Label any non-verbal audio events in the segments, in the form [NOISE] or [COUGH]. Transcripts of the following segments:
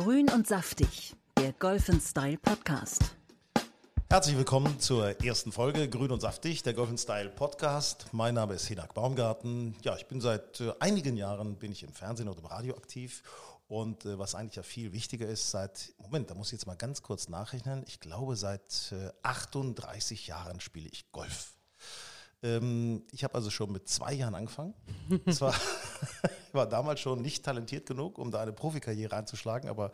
Grün und saftig, der Golf Style Podcast. Herzlich willkommen zur ersten Folge Grün und Saftig, der Golf Style Podcast. Mein Name ist Hinak Baumgarten. Ja, ich bin seit äh, einigen Jahren bin ich im Fernsehen oder im Radio aktiv und äh, was eigentlich ja viel wichtiger ist, seit, Moment, da muss ich jetzt mal ganz kurz nachrechnen, ich glaube seit äh, 38 Jahren spiele ich Golf. Ähm, ich habe also schon mit zwei Jahren angefangen. [LAUGHS] Zwar [LAUGHS] war damals schon nicht talentiert genug, um da eine Profikarriere einzuschlagen, aber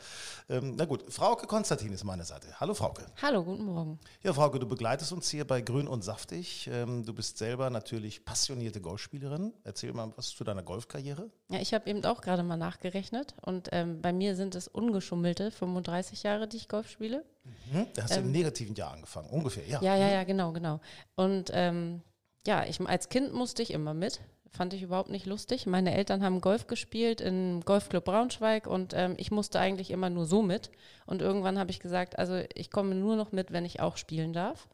ähm, na gut. Frauke Konstantin ist meine Seite. Hallo Frauke. Hallo, guten Morgen. Ja, Frauke, du begleitest uns hier bei Grün und Saftig. Ähm, du bist selber natürlich passionierte Golfspielerin. Erzähl mal was zu deiner Golfkarriere. Ja, ich habe eben auch gerade mal nachgerechnet und ähm, bei mir sind es ungeschummelte 35 Jahre, die ich Golf spiele. Mhm. Da hast du im negativen Jahr angefangen, ungefähr, ja. Ja, ja, ja, genau, genau. Und ähm, ja, ich, als Kind musste ich immer mit. Fand ich überhaupt nicht lustig. Meine Eltern haben Golf gespielt im Golfclub Braunschweig und ähm, ich musste eigentlich immer nur so mit. Und irgendwann habe ich gesagt, also ich komme nur noch mit, wenn ich auch spielen darf.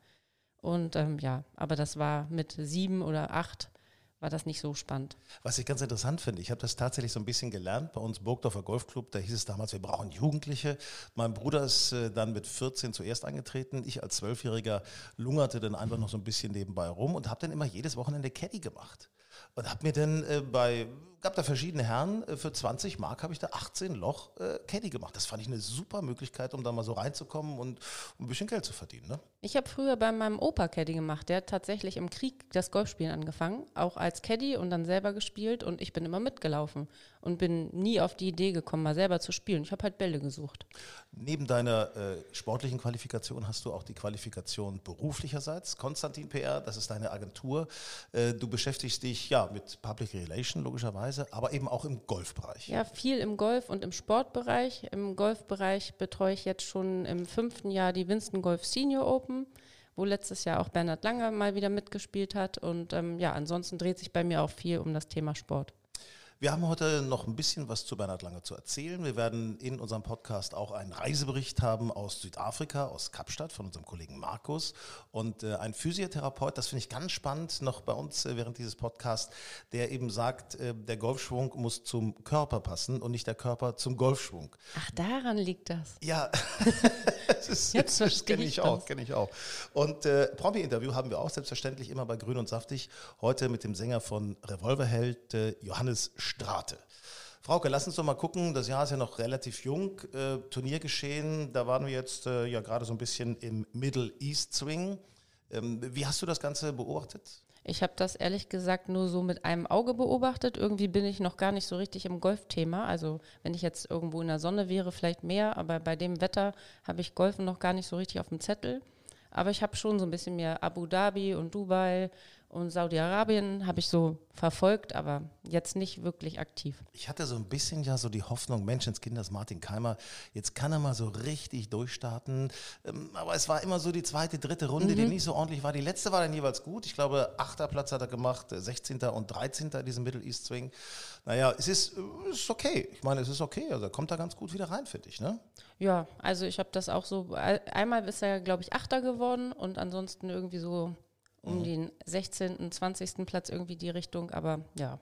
Und ähm, ja, aber das war mit sieben oder acht war das nicht so spannend. Was ich ganz interessant finde, ich habe das tatsächlich so ein bisschen gelernt bei uns Burgdorfer Golfclub, da hieß es damals, wir brauchen Jugendliche. Mein Bruder ist äh, dann mit 14 zuerst angetreten. Ich als Zwölfjähriger lungerte dann einfach noch so ein bisschen nebenbei rum und habe dann immer jedes Wochenende Caddy gemacht. Und habe mir dann äh, bei, gab da verschiedene Herren, äh, für 20 Mark habe ich da 18 Loch äh, Caddy gemacht. Das fand ich eine super Möglichkeit, um da mal so reinzukommen und um ein bisschen Geld zu verdienen. Ne? Ich habe früher bei meinem Opa Caddy gemacht. Der hat tatsächlich im Krieg das Golfspielen angefangen, auch als Caddy und dann selber gespielt und ich bin immer mitgelaufen und bin nie auf die Idee gekommen, mal selber zu spielen. Ich habe halt Bälle gesucht. Neben deiner äh, sportlichen Qualifikation hast du auch die Qualifikation beruflicherseits. Konstantin PR, das ist deine Agentur. Äh, du beschäftigst dich ja mit Public Relation logischerweise, aber eben auch im Golfbereich. Ja, viel im Golf und im Sportbereich. Im Golfbereich betreue ich jetzt schon im fünften Jahr die Winston Golf Senior Open wo letztes Jahr auch Bernhard Langer mal wieder mitgespielt hat. Und ähm, ja, ansonsten dreht sich bei mir auch viel um das Thema Sport. Wir haben heute noch ein bisschen was zu Bernhard Lange zu erzählen. Wir werden in unserem Podcast auch einen Reisebericht haben aus Südafrika, aus Kapstadt von unserem Kollegen Markus und äh, ein Physiotherapeut, das finde ich ganz spannend, noch bei uns äh, während dieses Podcasts, der eben sagt, äh, der Golfschwung muss zum Körper passen und nicht der Körper zum Golfschwung. Ach, daran liegt das. Ja, [LAUGHS] das, ist, Jetzt das kenne ich, ich auch, kenne ich auch. Und äh, Promi-Interview haben wir auch selbstverständlich immer bei Grün und Saftig. Heute mit dem Sänger von Revolverheld, äh, Johannes Strate. Frauke, lass uns doch mal gucken. Das Jahr ist ja noch relativ jung. Äh, Turniergeschehen, da waren wir jetzt äh, ja gerade so ein bisschen im Middle East Swing. Ähm, wie hast du das Ganze beobachtet? Ich habe das ehrlich gesagt nur so mit einem Auge beobachtet. Irgendwie bin ich noch gar nicht so richtig im Golfthema. Also wenn ich jetzt irgendwo in der Sonne wäre, vielleicht mehr, aber bei dem Wetter habe ich Golfen noch gar nicht so richtig auf dem Zettel. Aber ich habe schon so ein bisschen mehr Abu Dhabi und Dubai und Saudi-Arabien habe ich so verfolgt, aber jetzt nicht wirklich aktiv. Ich hatte so ein bisschen ja so die Hoffnung, Menschenskinders Martin Keimer, jetzt kann er mal so richtig durchstarten. Ähm, aber es war immer so die zweite, dritte Runde, mhm. die nicht so ordentlich war. Die letzte war dann jeweils gut. Ich glaube, achter Platz hat er gemacht, 16. und 13. in diesem Middle East Swing. Naja, es ist, äh, ist okay. Ich meine, es ist okay. Also er kommt da ganz gut wieder rein, finde ich, ne? Ja, also ich habe das auch so, einmal ist er, glaube ich, Achter geworden und ansonsten irgendwie so um mhm. den 16., 20. Platz irgendwie die Richtung, aber ja.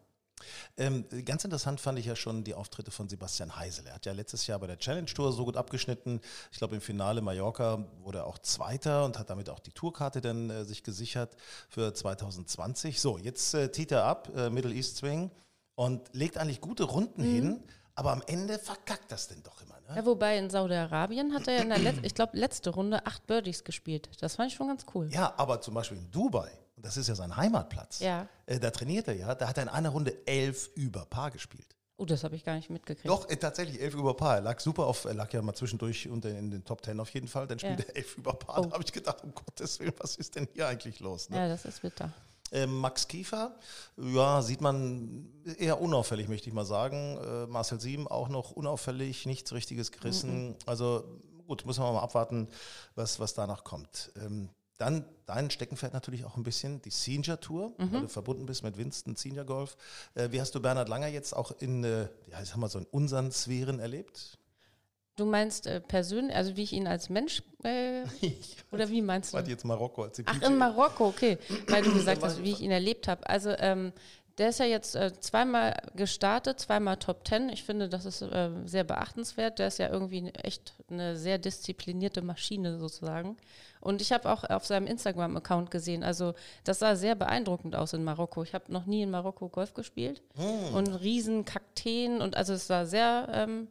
Ähm, ganz interessant fand ich ja schon die Auftritte von Sebastian Heisel. Er hat ja letztes Jahr bei der Challenge Tour so gut abgeschnitten. Ich glaube, im Finale Mallorca wurde er auch Zweiter und hat damit auch die Tourkarte dann äh, sich gesichert für 2020. So, jetzt äh, tiet er ab, äh, Middle East Swing und legt eigentlich gute Runden mhm. hin, aber am Ende verkackt das denn doch immer. Ne? Ja, wobei in Saudi-Arabien hat er in der, Let ich glaube, letzte Runde acht Birdies gespielt. Das fand ich schon ganz cool. Ja, aber zum Beispiel in Dubai, und das ist ja sein Heimatplatz, ja. Äh, da trainiert er ja, da hat er in einer Runde elf über Paar gespielt. Oh, das habe ich gar nicht mitgekriegt. Doch, äh, tatsächlich elf über Paar. Er lag super auf, er lag ja mal zwischendurch unter in den Top Ten auf jeden Fall. Dann spielt ja. er elf über Paar. Oh. Da habe ich gedacht, um Gottes Willen, was ist denn hier eigentlich los? Ne? Ja, das ist bitter. Ähm, Max Kiefer, ja, sieht man eher unauffällig, möchte ich mal sagen. Äh, Marcel Sieben auch noch unauffällig, nichts Richtiges gerissen. Also gut, muss man mal abwarten, was, was danach kommt. Ähm, dann dein Steckenpferd natürlich auch ein bisschen, die Senior Tour, weil du verbunden bist mit Winston Senior Golf. Äh, wie hast du Bernhard Langer jetzt auch in, äh, ja, ich sag mal so in unseren Sphären erlebt? Du meinst äh, persönlich, also wie ich ihn als Mensch, äh, [LAUGHS] oder wie meinst du? Warte jetzt Marokko als Ach, in Marokko, okay. Weil du gesagt hast, wie ich ihn erlebt habe. Also, ähm, der ist ja jetzt äh, zweimal gestartet, zweimal Top Ten. Ich finde, das ist äh, sehr beachtenswert. Der ist ja irgendwie echt eine sehr disziplinierte Maschine sozusagen. Und ich habe auch auf seinem Instagram-Account gesehen, also das sah sehr beeindruckend aus in Marokko. Ich habe noch nie in Marokko Golf gespielt. Und riesen Kakteen und also es sah sehr ähm,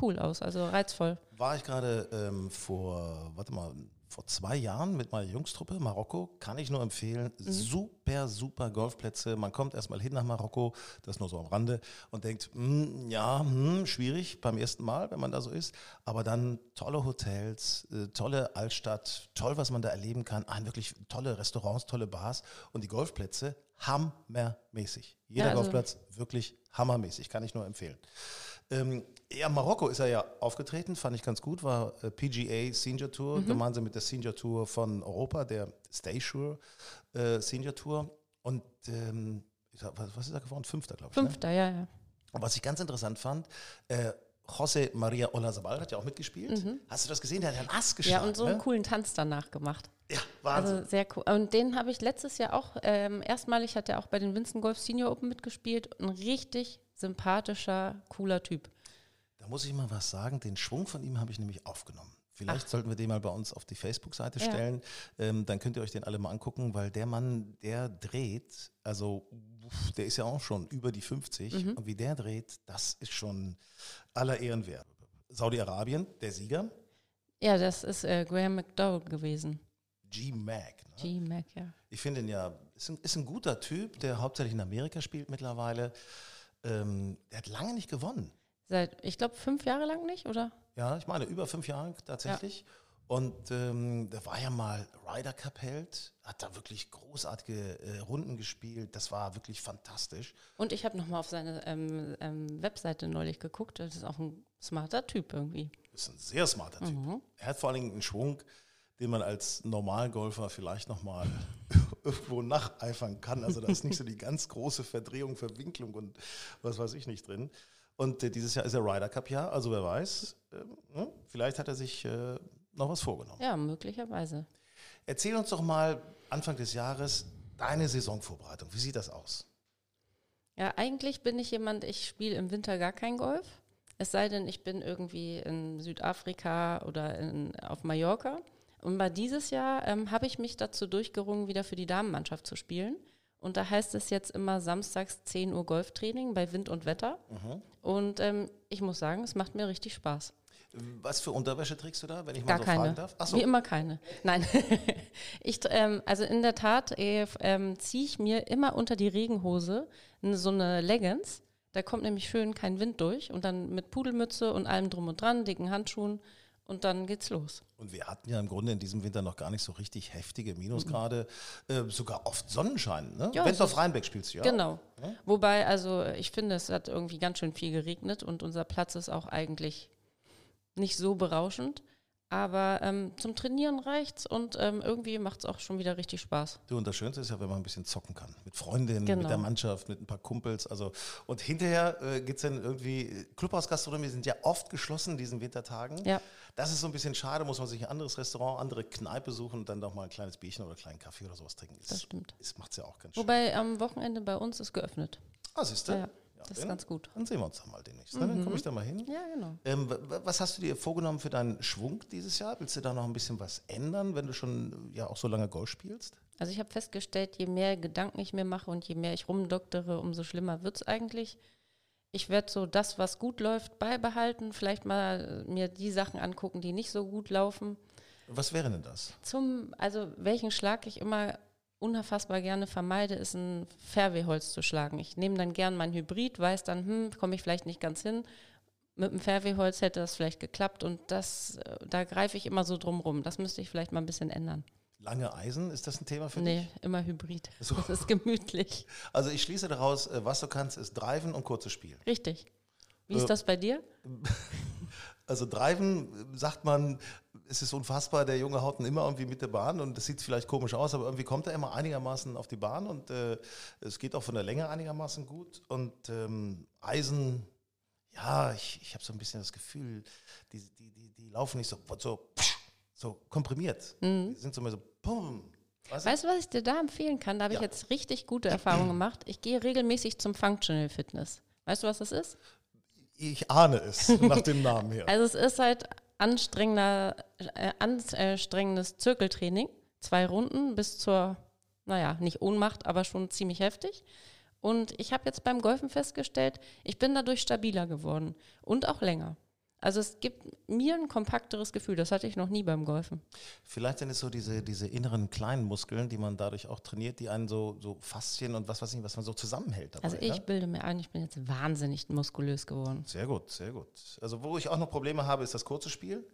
cool aus, also reizvoll. War ich gerade ähm, vor, warte mal, vor zwei Jahren mit meiner Jungstruppe, Marokko, kann ich nur empfehlen. Super, super Golfplätze. Man kommt erstmal hin nach Marokko, das nur so am Rande, und denkt, hm, ja, hm, schwierig beim ersten Mal, wenn man da so ist. Aber dann tolle Hotels, äh, tolle Altstadt, toll, was man da erleben kann. Ein wirklich tolle Restaurants, tolle Bars und die Golfplätze hammermäßig. Jeder Ja, also- Golfplatz wirklich hammermäßig, kann ich nur empfehlen. Ähm, ja, Marokko ist er ja aufgetreten, fand ich ganz gut, war äh, PGA Senior Tour, Mhm. gemeinsam mit der Senior Tour von Europa, der Stay Sure äh, Senior Tour. Und ähm, sag, was, ist er geworden? Fünfter, glaube ich. Ne? Fünfter, ja, ja. Und was ich ganz interessant fand, äh, José Maria Olazabal hat ja auch mitgespielt. Hast du das gesehen? Der hat einen Ass geschlagen. Mhm. Ja, und so einen ne? coolen Tanz danach gemacht. Ja, Wahnsinn. Also sehr cool. Und den habe ich letztes Jahr auch, ähm, erstmalig hat er auch bei den Winston Golf Senior Open mitgespielt. Ein richtig sympathischer, cooler Typ. Da muss ich mal was sagen. Den Schwung von ihm habe ich nämlich aufgenommen. Vielleicht sollten wir den mal bei uns auf die Facebook-Seite Ja. stellen. Ähm, dann könnt ihr euch den alle mal angucken, weil der Mann, der dreht, also der ist ja auch schon über die 50 Mhm. und wie der dreht, das ist schon aller Ehren wert. Saudi-Arabien, der Sieger, Ja, das ist äh, Graham McDowell gewesen. G-Mac. Ne? G. Mac, ja. Ich finde ihn ja, ist ein, ist ein guter Typ, der hauptsächlich in Amerika spielt mittlerweile. Ähm, der hat lange nicht gewonnen. Seit, ich glaube, fünf Jahre lang nicht, oder? Ja, ich meine, über fünf Jahre tatsächlich. Und ähm, der war ja mal Ryder Cup Held, hat da wirklich großartige äh, Runden gespielt. Das war wirklich fantastisch. Und ich habe nochmal auf seine ähm, ähm, Webseite neulich geguckt. Das ist auch ein smarter Typ irgendwie. Ist ein sehr smarter Typ. Er hat vor allen Dingen einen Schwung, den man als Normalgolfer vielleicht nochmal [LAUGHS] irgendwo nacheifern kann. Also da ist nicht so die ganz große Verdrehung, Verwinklung und was weiß ich nicht drin. Und äh, dieses Jahr ist der Ryder Cup Jahr, also wer weiß, ne? vielleicht hat er sich äh, noch was vorgenommen. Ja, möglicherweise. Erzähl uns doch mal Anfang des Jahres deine Saisonvorbereitung. Wie sieht das aus? Ja, eigentlich bin ich jemand, ich spiele im Winter gar kein Golf. Es sei denn, ich bin irgendwie in Südafrika oder in, auf Mallorca. Und bei dieses Jahr ähm, habe ich mich dazu durchgerungen, wieder für die Damenmannschaft zu spielen. Und da heißt es jetzt immer samstags 10 Uhr Golftraining bei Wind und Wetter. Und ähm, ich muss sagen, es macht mir richtig Spaß. Was für Unterwäsche trägst du da, wenn ich mal Gar so keine. fragen darf? Achso, Wie immer keine. Nein. [LAUGHS] ich, ähm, also in der Tat äh, ähm, ziehe ich mir immer unter die Regenhose so eine Leggings. Da kommt nämlich schön kein Wind durch. Und dann mit Pudelmütze und allem drum und dran, dicken Handschuhen. Und dann geht's los. Und wir hatten ja im Grunde in diesem Winter noch gar nicht so richtig heftige Minusgrade, äh, sogar oft Sonnenschein. Ne? Ja, Wendorf es ist- Rheinbeck spielst du ja. Genau. Wobei, also ich finde, es hat irgendwie ganz schön viel geregnet und unser Platz ist auch eigentlich nicht so berauschend. Aber ähm, zum Trainieren reicht's und ähm, irgendwie macht's auch schon wieder richtig Spaß. Du, und das Schönste ist ja, wenn man ein bisschen zocken kann. Mit Freundinnen, Genau. mit der Mannschaft, mit ein paar Kumpels. Also, und hinterher äh, es dann irgendwie, Clubhausgastronomie sind ja oft geschlossen in diesen Wintertagen. Ja. Das ist so ein bisschen schade, muss man sich ein anderes Restaurant, andere Kneipe suchen und dann doch mal ein kleines Bierchen oder einen kleinen Kaffee oder sowas trinken. Das stimmt. Das macht es ja auch ganz schön. Wobei am Wochenende bei uns ist geöffnet. Ah, siehst du? Ja, das ist ganz gut. Dann sehen wir uns da mal demnächst. ne? Dann komme ich da mal hin. Ja, genau. Ähm, was hast du dir vorgenommen für deinen Schwung dieses Jahr? Willst du da noch ein bisschen was ändern, wenn du schon ja auch so lange Golf spielst? Also ich habe festgestellt, je mehr Gedanken ich mir mache und je mehr ich rumdoktere, umso schlimmer wird's eigentlich. Ich werde so das, was gut läuft, beibehalten, vielleicht mal äh, mir die Sachen angucken, die nicht so gut laufen. Was wäre denn das? Zum, also welchen Schlag ich immer unfassbar gerne vermeide, ist ein Fairway-Holz zu schlagen. Ich nehme dann gern mein Hybrid, weiß dann, hm, komme ich vielleicht nicht ganz hin. Mit dem Fairway-Holz hätte das vielleicht geklappt und das, äh, da greife ich immer so drum rum. Das müsste ich vielleicht mal ein bisschen ändern. Lange Eisen, ist das ein Thema für Nee, dich? immer Hybrid. So. Das ist gemütlich. [LAUGHS] Also ich schließe daraus, äh, was du kannst, ist Driven und kurzes Spiel. Richtig. Wie Äh, ist das bei dir? [LAUGHS] Also Driven, sagt man, es ist unfassbar, der Junge haut ihn immer irgendwie mit der Bahn und das sieht vielleicht komisch aus, aber irgendwie kommt er immer einigermaßen auf die Bahn und äh, es geht auch von der Länge einigermaßen gut. Und ähm, Eisen, ja, ich, ich habe so ein bisschen das Gefühl, die, die, die, die laufen nicht so, so, so komprimiert. Die sind so mehr so, pum. Weißt du? Weißt du, was ich dir da empfehlen kann? Da habe ich Ja. jetzt richtig gute Erfahrungen gemacht. Ich gehe regelmäßig zum Functional Fitness. Weißt du, was das ist? Ich ahne es [LAUGHS] nach dem Namen her. Also es ist halt anstrengender, äh, anstrengendes Zirkeltraining. Zwei Runden bis zur, naja, nicht Ohnmacht, aber schon ziemlich heftig. Und ich habe jetzt beim Golfen festgestellt, ich bin dadurch stabiler geworden und auch länger. Also es gibt mir ein kompakteres Gefühl, das hatte ich noch nie beim Golfen. Vielleicht sind es so diese, diese inneren kleinen Muskeln, die man dadurch auch trainiert, die einen so, so Faszien und was weiß ich, was man so zusammenhält. Dabei, Also ich ne? bilde mir ein, ich bin jetzt wahnsinnig muskulös geworden. Sehr gut, sehr gut. Also wo ich auch noch Probleme habe, ist das kurze Spiel.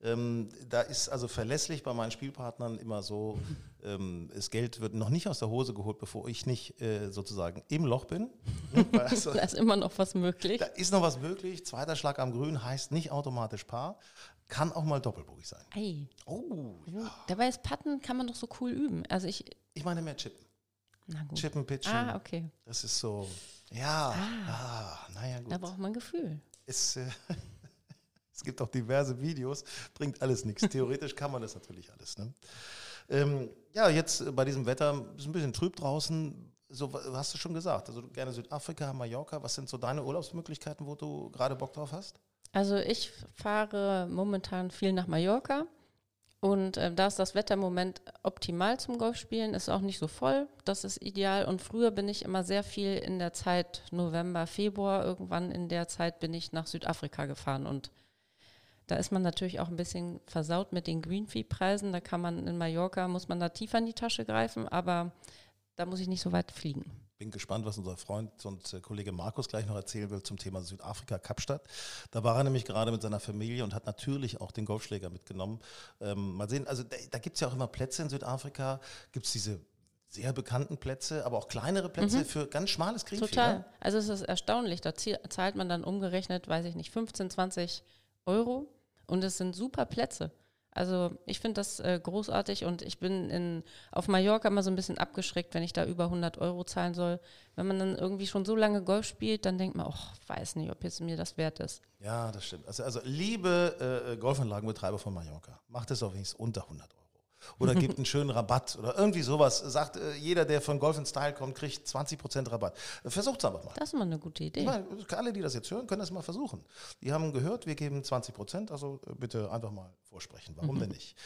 Ähm, da ist also verlässlich bei meinen Spielpartnern immer so, ähm, das Geld wird noch nicht aus der Hose geholt, bevor ich nicht äh, sozusagen im Loch bin. [LAUGHS] Also, Da ist immer noch was möglich. da ist noch was möglich. Zweiter Schlag am Grün heißt nicht automatisch Paar, kann auch mal doppelbogig sein. Ei. Oh, ja. Dabei ist Patten kann man doch so cool üben. Also ich, ich meine mehr Chippen. na gut. Chippen, Pitchen. Ah, okay. Das ist so, ja, ah, naja gut. Da braucht man Gefühl. Es, äh, [LAUGHS] es gibt auch diverse Videos, bringt alles nichts. Theoretisch kann man das natürlich alles. Ne? Ähm, ja, jetzt bei diesem Wetter ist ein bisschen trüb draußen. So hast du schon gesagt. Also gerne Südafrika, Mallorca. Was sind so deine Urlaubsmöglichkeiten, wo du gerade Bock drauf hast? Also ich fahre momentan viel nach Mallorca und äh, da ist das Wetter im Moment optimal zum Golfspielen, ist auch nicht so voll, das ist ideal. Und früher bin ich immer sehr viel in der Zeit November, Februar, irgendwann in der Zeit bin ich nach Südafrika gefahren und da ist man natürlich auch ein bisschen versaut mit den Greenfee-Preisen. Da kann man in Mallorca, muss man da tiefer in die Tasche greifen, aber da muss ich nicht so weit fliegen. Bin gespannt, was unser Freund und äh, Kollege Markus gleich noch erzählen will zum Thema Südafrika, Kapstadt. Da war er nämlich gerade mit seiner Familie und hat natürlich auch den Golfschläger mitgenommen. Ähm, mal sehen, also da, da gibt es ja auch immer Plätze in Südafrika, gibt es diese sehr bekannten Plätze, aber auch kleinere Plätze für ganz schmales Greenfee. Mhm. Total. Ne? Also es ist erstaunlich. Da zahlt man dann umgerechnet, weiß ich nicht, 15, 20 Euro und es sind super Plätze. Also ich finde das äh, großartig und ich bin in, auf Mallorca immer so ein bisschen abgeschreckt, wenn ich da über 100 Euro zahlen soll. Wenn man dann irgendwie schon so lange Golf spielt, dann denkt man, ach, weiß nicht, ob jetzt mir das wert ist. Ja, das stimmt. Also, also liebe äh, Golfanlagenbetreiber von Mallorca, macht es auf wenigstens unter 100 Euro. Oder [LAUGHS] gibt einen schönen Rabatt oder irgendwie sowas. Sagt, äh, jeder, der von Golf in Style kommt, kriegt 20% Rabatt. Versucht es einfach mal. Das ist mal eine gute Idee. Meine, alle, die das jetzt hören, können das mal versuchen. Die haben gehört, wir geben 20 Prozent, also äh, bitte einfach mal vorsprechen. Warum denn nicht?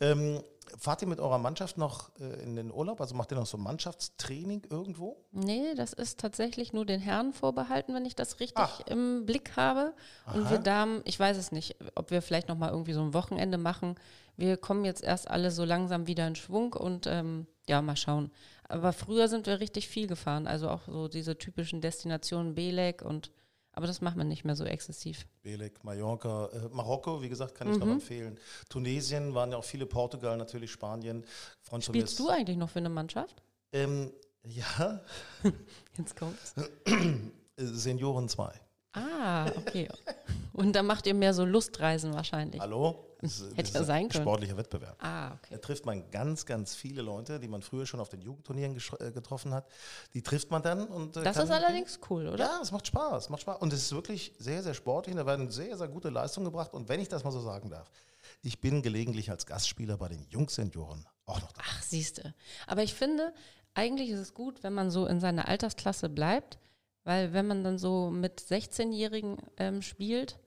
Ähm, fahrt ihr mit eurer Mannschaft noch äh, in den Urlaub? Also macht ihr noch so Mannschaftstraining irgendwo? Nee, das ist tatsächlich nur den Herren vorbehalten, wenn ich das richtig Ach. im Blick habe. Und Aha. wir Damen, ich weiß es nicht, ob wir vielleicht noch mal irgendwie so ein Wochenende machen. Wir kommen jetzt erst alle so langsam wieder in Schwung und ähm, ja, mal schauen. Aber früher sind wir richtig viel gefahren, also auch so diese typischen Destinationen Belek und aber das machen wir nicht mehr so exzessiv. Belek, Mallorca, äh, Marokko, wie gesagt, kann ich Mhm. noch empfehlen. Tunesien waren ja auch viele, Portugal natürlich, Spanien. Mir Spielst du eigentlich noch für eine Mannschaft? Ähm, ja, [LAUGHS] Jetzt kommt's. [CLEARS THROAT] Senioren 2. Ah, okay. Und dann macht ihr mehr so Lustreisen wahrscheinlich. Hallo? Das, Hätte das ja sein ein können. Sportlicher Wettbewerb. Ah, okay. Da trifft man ganz, ganz viele Leute, die man früher schon auf den Jugendturnieren äh, getroffen hat. Die trifft man dann und äh, Das ist allerdings cool, oder? Ja, es macht Spaß, macht Spaß und es ist wirklich sehr, sehr sportlich. und Da werden sehr, sehr gute Leistungen gebracht und wenn ich das mal so sagen darf, ich bin gelegentlich als Gastspieler bei den Jungsenioren auch noch da. Ach, siehste. Aber ich finde, eigentlich ist es gut, wenn man so in seiner Altersklasse bleibt, weil wenn man dann so mit 16-Jährigen ähm, spielt,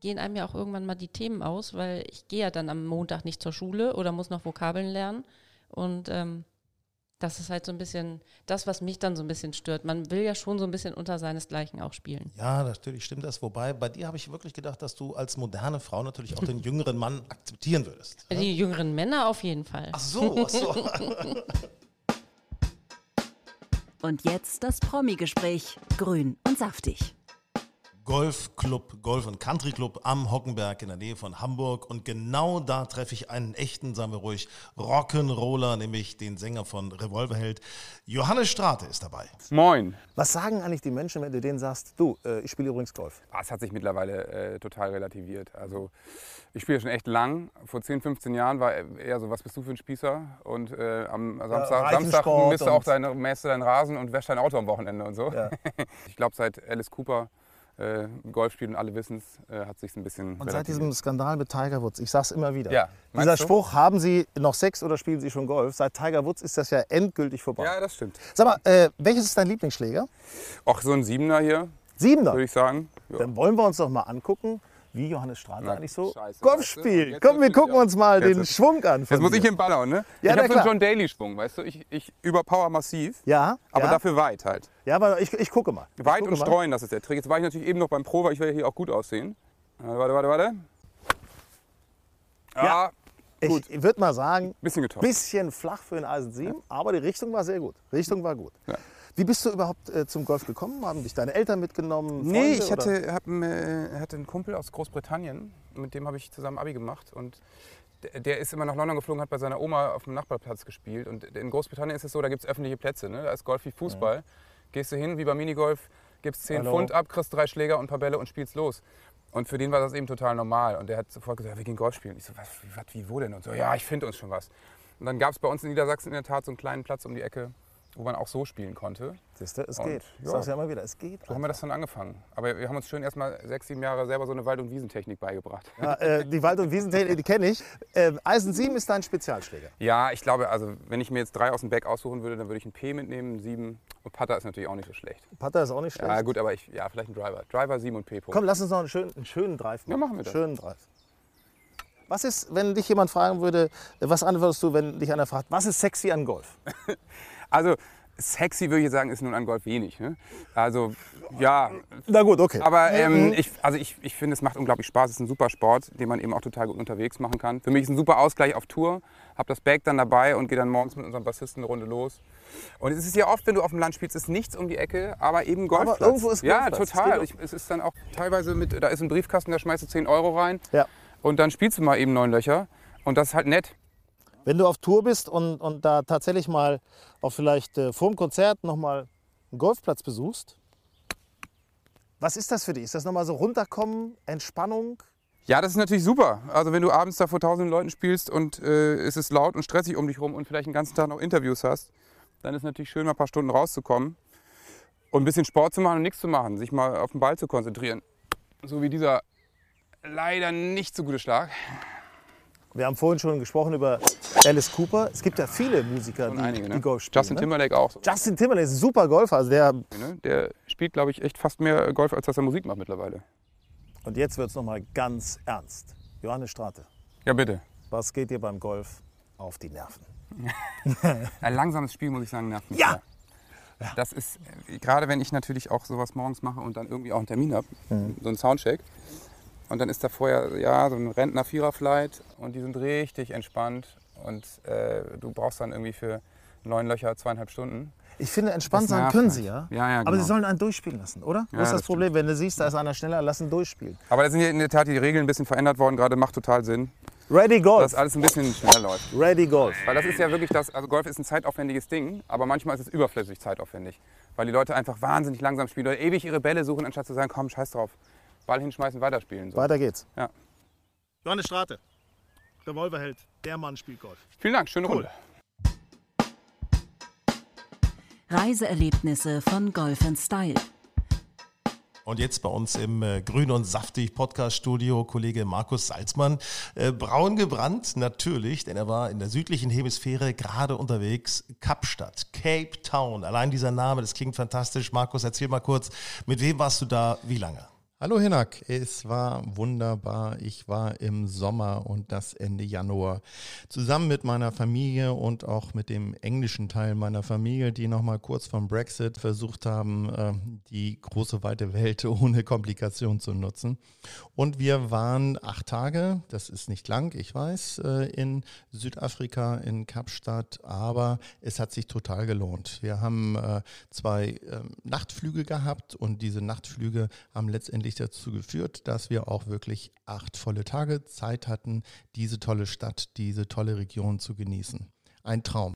gehen einem ja auch irgendwann mal die Themen aus, weil ich gehe ja dann am Montag nicht zur Schule oder muss noch Vokabeln lernen. Und ähm, das ist halt so ein bisschen das, was mich dann so ein bisschen stört. Man will ja schon so ein bisschen unter seinesgleichen auch spielen. Ja, natürlich stimmt das. Wobei, bei dir habe ich wirklich gedacht, dass du als moderne Frau natürlich auch den [LAUGHS] jüngeren Mann akzeptieren würdest. Die jüngeren Männer auf jeden Fall. Ach so, ach so. [LAUGHS] Und jetzt das Promi-Gespräch. Grün und saftig. Golfclub, Golf- und Country Club am Hockenberg in der Nähe von Hamburg. Und genau da treffe ich einen echten, sagen wir ruhig, Rock'n'Roller, nämlich den Sänger von Revolverheld. Johannes Strate ist dabei. Moin. Was sagen eigentlich die Menschen, wenn du denen sagst, du, äh, ich spiele übrigens Golf? Ah, es hat sich mittlerweile äh, total relativiert. Also ich spiele schon echt lang. Vor 10, 15 Jahren war eher so, was bist du für ein Spießer? Und äh, am Samstag, Samstag Reifensport misst du auch deine, mähst du deinen Rasen und wäschst dein Auto am Wochenende und so. Ja. [LAUGHS] Ich glaube, seit Alice Cooper äh, Golf spielt und alle wissen es, äh, hat sich ein bisschen Und seit diesem Skandal mit Tiger Woods, ich sag's immer wieder, Ja, dieser du? Spruch, haben Sie noch Sex oder spielen Sie schon Golf? Seit Tiger Woods ist das ja endgültig vorbei. Ja, das stimmt. Sag mal, äh, welches ist dein Lieblingsschläger? Auch so ein Siebener hier, Siebener. würde ich sagen. Ja. Dann wollen wir uns doch mal angucken, wie Johannes Strate Na, eigentlich so scheiße, Golf weißt du? Komm, wir gucken uns mal den wird's- Schwung an. Jetzt muss ich ihn ballern, ne? Ja, ich habe so einen. John Daly-Schwung, weißt du? Ich, ich überpower massiv, Ja, aber ja, dafür weit halt. ja, aber ich, ich gucke mal. Ich Weit gucke und mal. streuen, das ist der Trick. Jetzt war ich natürlich eben noch beim Pro, weil ich will ja hier auch gut aussehen. Warte, warte, warte, warte. Ja. Ja, gut. Ich würde mal sagen, Bisschen getoppt. bisschen flach für ein Eisen 7, aber die Richtung war sehr gut. Richtung war gut. Ja. Wie bist du überhaupt äh, zum Golf gekommen? Haben dich deine Eltern mitgenommen? Freunde, Nee, ich hatte, hab, einen, äh, hatte einen Kumpel aus Großbritannien, mit dem habe ich zusammen Abi gemacht. Und der, der ist immer nach London geflogen, hat bei seiner Oma auf dem Nachbarplatz gespielt. Und in Großbritannien ist es so, da gibt es öffentliche Plätze. Ne? Da ist Golf wie Fußball. Gehst du hin, wie beim Minigolf, gibst 10 Hallo. Pfund ab, kriegst drei Schläger und ein paar Bälle und spielst los. Und für den war das eben total normal. Und der hat sofort gesagt, wir gehen Golf spielen. Ich so, was, wie, was, wie, wo denn? Und so, ja, ich finde uns schon was. Und dann gab es bei uns in Niedersachsen in der Tat so einen kleinen Platz um die Ecke, wo man auch so spielen konnte. Siehst du, es Und, geht. Ich ja. sag's ja immer wieder, es geht. So haben wir das dann angefangen. Aber wir haben uns schön erstmal sechs, sieben Jahre selber so eine Wald- und Wiesentechnik beigebracht. Ja, äh, die Wald- und Wiesentechnik, die kenne ich. Äh, Eisen 7 ist dein Spezialschläger. Ja, ich glaube, also wenn ich mir jetzt drei aus dem Back aussuchen würde, dann würde ich einen P mitnehmen, 7 und Putter ist natürlich auch nicht so schlecht. Putter ist auch nicht schlecht. Ja gut, aber ich, ja, vielleicht ein Driver. Driver 7 und P. -Punkt. Komm, lass uns noch einen schönen, einen schönen Drive machen. Ja, machen wir das. Schönen Drive. Was ist, wenn dich jemand fragen würde, äh, was antwortest du, wenn dich einer fragt, was ist sexy an Golf? [LAUGHS] Also sexy würde ich sagen, ist nun an Golf wenig. Ne? Also ja, Na gut, okay. aber ähm, ich, also ich, ich finde, es macht unglaublich Spaß. Es ist ein super Sport, den man eben auch total gut unterwegs machen kann. Für mich ist ein super Ausgleich auf Tour. Habe das Bag dann dabei und gehe dann morgens mit unserem Bassisten eine Runde los. Und es ist ja oft, wenn du auf dem Land spielst, ist nichts um die Ecke, aber eben Golfplatz. irgendwo ist Ja, Golfplatz. total. Das Ich, es ist dann auch teilweise mit, da ist ein Briefkasten, da schmeißt du 10 Euro rein. Ja. Und dann spielst du mal eben neun Löcher. Und das ist halt nett. Wenn du auf Tour bist und, und da tatsächlich mal auch vielleicht äh, vor dem Konzert nochmal einen Golfplatz besuchst, was ist das für dich? Ist das nochmal so runterkommen, Entspannung? Ja, das ist natürlich super. Also wenn du abends da vor tausenden Leuten spielst und äh, es ist laut und stressig um dich rum und vielleicht den ganzen Tag noch Interviews hast, dann ist natürlich schön, mal ein paar Stunden rauszukommen und ein bisschen Sport zu machen und nichts zu machen, sich mal auf den Ball zu konzentrieren. So wie dieser leider nicht so gute Schlag. Wir haben vorhin schon gesprochen über Alice Cooper. Es gibt ja viele Musiker, die, einige, die ne? Golf spielen. Justin ne? Timberlake auch. So, Justin Timberlake ist ein super Golfer. Also der, ne? Der spielt, glaube ich, echt fast mehr Golf, als dass er Musik macht mittlerweile. und jetzt wird es nochmal ganz ernst. Johannes Strate, Ja, bitte. was geht dir beim Golf auf die Nerven? [LAUGHS] Ein langsames Spiel, muss ich sagen, nervt mich. Ja. sehr. Das ist, äh, gerade wenn ich natürlich auch sowas morgens mache und dann irgendwie auch einen Termin habe, so einen Soundcheck. Und dann ist da vorher ja, so ein Rentner-Vierer-Flight und die sind richtig entspannt. Und äh, du brauchst dann irgendwie für neun Löcher zweieinhalb Stunden. Ich finde, entspannt sein können halt. sie ja. Ja, ja, Aber sie genau. sollen einen durchspielen lassen, oder? Ja, Wo ist das das Problem? Wenn du siehst, da ist einer schneller, lass ihn durchspielen. Aber da sind ja in der Tat die Regeln ein bisschen verändert worden, gerade macht total Sinn, Ready Golf. dass alles ein bisschen schneller läuft. Ready Golf. Weil das ist ja wirklich das, also Golf ist ein zeitaufwendiges Ding, aber manchmal ist es überflüssig zeitaufwendig. Weil die Leute einfach wahnsinnig langsam spielen oder ewig ihre Bälle suchen, anstatt zu sagen, komm, scheiß drauf. Ball hinschmeißen, weiterspielen. So. Weiter geht's. Ja. Johannes Strate, Revolverheld, der Mann spielt Golf. Vielen Dank, schöne Runde. Reiseerlebnisse von Golf Style. Und jetzt bei uns im äh, Grün und Saftig Podcast Studio Kollege Markus Salzmann. Äh, braun gebrannt, natürlich, denn er war in der südlichen Hemisphäre gerade unterwegs. Kapstadt, Cape Town. Allein dieser Name, das klingt fantastisch. Markus, erzähl mal kurz, mit wem warst du da, wie lange? Hallo Hinak, es war wunderbar. Ich war im Sommer und das Ende Januar zusammen mit meiner Familie und auch mit dem englischen Teil meiner Familie, die nochmal kurz vom Brexit versucht haben, äh, die große weite Welt [LAUGHS] ohne Komplikation zu nutzen. Und wir waren acht Tage, das ist nicht lang, ich weiß, äh, in Südafrika, in Kapstadt, aber es hat sich total gelohnt. Wir haben äh, zwei ähm, Nachtflüge gehabt und diese Nachtflüge haben letztendlich letztendlich dazu geführt, dass wir auch wirklich acht volle Tage Zeit hatten, diese tolle Stadt, diese tolle Region zu genießen. Ein Traum.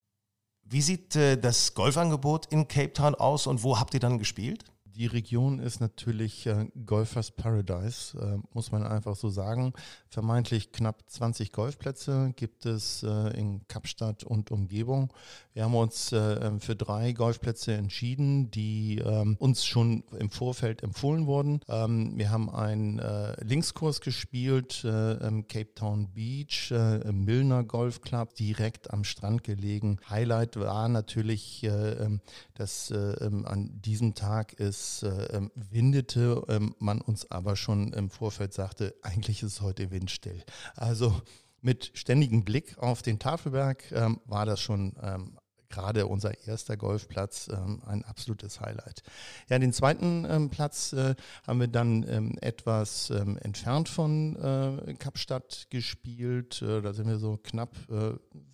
Wie sieht äh, das Golfangebot in Cape Town aus und wo habt ihr dann gespielt? Die Region ist natürlich äh, Golfers Paradise, äh, muss man einfach so sagen. Vermeintlich knapp 20 Golfplätze gibt es äh, in Kapstadt und Umgebung. Wir haben uns äh, ähm, für drei Golfplätze entschieden, die ähm, uns schon im Vorfeld empfohlen wurden. Ähm, wir haben einen äh, Linkskurs gespielt äh, im Cape Town Beach, im Milner Golf Club, direkt am Strand gelegen. Highlight war natürlich, ähm, dass an diesem Tag ist es äh, ähm, windete, ähm, man uns aber schon im Vorfeld sagte, eigentlich ist es heute windstill. Also mit ständigem Blick auf den Tafelberg ähm, war das schon ähm, gerade unser erster Golfplatz ähm, ein absolutes Highlight. Ja, den zweiten ähm, Platz äh, haben wir dann ähm, etwas ähm, entfernt von äh, Kapstadt gespielt. Äh, da sind wir so knapp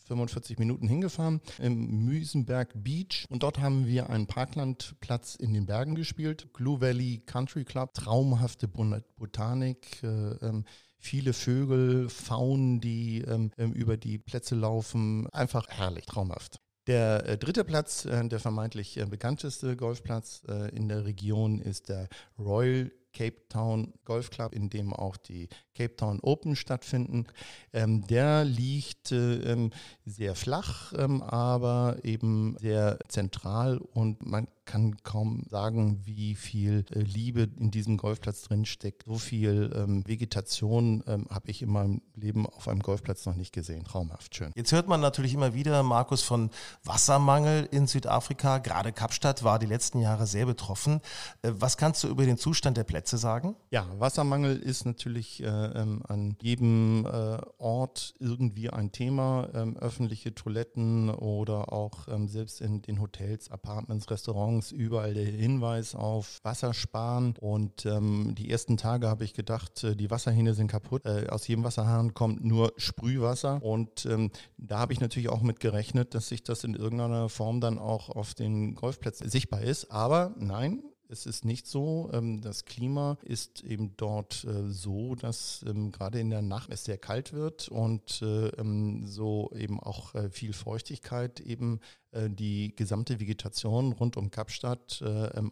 45 äh, Minuten hingefahren im Müsenberg Beach und dort haben wir einen Parklandplatz in den Bergen gespielt. Glue Valley Country Club, traumhafte Botanik äh, ähm, viele Vögel, Faunen, die ähm, über die Plätze laufen. Einfach herrlich, traumhaft. Der äh, dritte Platz, äh, der vermeintlich äh, bekannteste Golfplatz in der Region, ist der Royal Cape Town Golf Club, in dem auch die Cape Town Open stattfinden. Ähm, der liegt ähm, sehr flach, ähm, aber eben sehr zentral und man kann kaum sagen, wie viel äh, Liebe in diesem Golfplatz drin steckt. So viel ähm, Vegetation ähm, habe ich in meinem Leben auf einem Golfplatz noch nicht gesehen. Traumhaft schön. Jetzt hört man natürlich immer wieder, Markus, von Wassermangel in Südafrika. Gerade Kapstadt war die letzten Jahre sehr betroffen. Äh, was kannst du über den Zustand der Plätze sagen? Ja, Wassermangel ist natürlich äh, ähm, an jedem äh, Ort irgendwie ein Thema. Ähm, öffentliche Toiletten oder auch ähm, selbst in den Hotels, Apartments, Restaurants morgens überall der Hinweis auf Wassersparen. Und ähm, die ersten Tage habe ich gedacht, äh, die Wasserhähne sind kaputt. Äh, aus jedem Wasserhahn kommt nur Sprühwasser. Und ähm, da habe ich natürlich auch mit gerechnet, dass sich das in irgendeiner Form dann auch auf den Golfplätzen sichtbar ist. Aber nein, es ist nicht so. Ähm, das Klima ist eben dort äh, so, dass ähm, gerade in der Nacht es sehr kalt wird und äh, ähm, so eben auch viel Feuchtigkeit eben die gesamte Vegetation rund um Kapstadt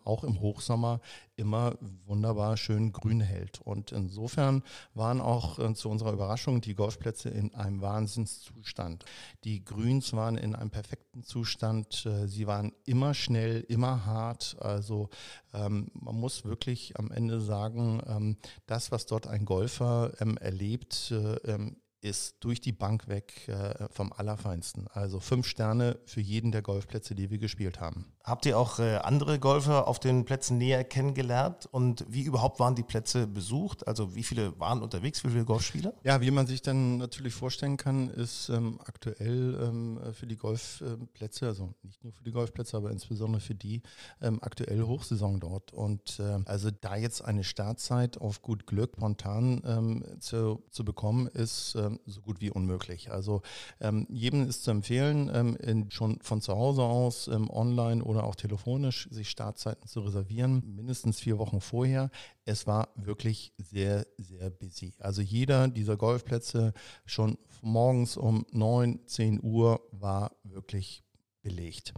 auch im Hochsommer immer wunderbar schön grün hält. Und insofern waren auch zu unserer Überraschung die Golfplätze in einem Wahnsinnszustand. Die Grüns waren in einem perfekten Zustand. Sie waren immer schnell, immer hart. Also ähm, man muss wirklich am Ende sagen, ähm, das, was dort ein Golfer ähm, erlebt, äh, ähm, ist durch die Bank weg äh, vom Allerfeinsten. Also fünf Sterne für jeden der Golfplätze, die wir gespielt haben. Habt ihr auch äh, andere Golfer auf den Plätzen näher kennengelernt? Und wie überhaupt waren die Plätze besucht? Also wie viele waren unterwegs, wie viele Golfspieler? Ja, wie man sich dann natürlich vorstellen kann, ist ähm, aktuell ähm, für die Golfplätze, also nicht nur für die Golfplätze, aber insbesondere für die, ähm, aktuell Hochsaison dort. Und äh, also da jetzt eine Startzeit auf gut Glück spontan ähm, zu, zu bekommen, ist ähm, so gut wie unmöglich. Also ähm, jedem ist zu empfehlen, in, schon von zu Hause aus online oder auch telefonisch sich Startzeiten zu reservieren, mindestens vier Wochen vorher. Es war wirklich sehr, sehr busy. Also jeder dieser Golfplätze schon morgens um 9, 10 Uhr war wirklich belegt.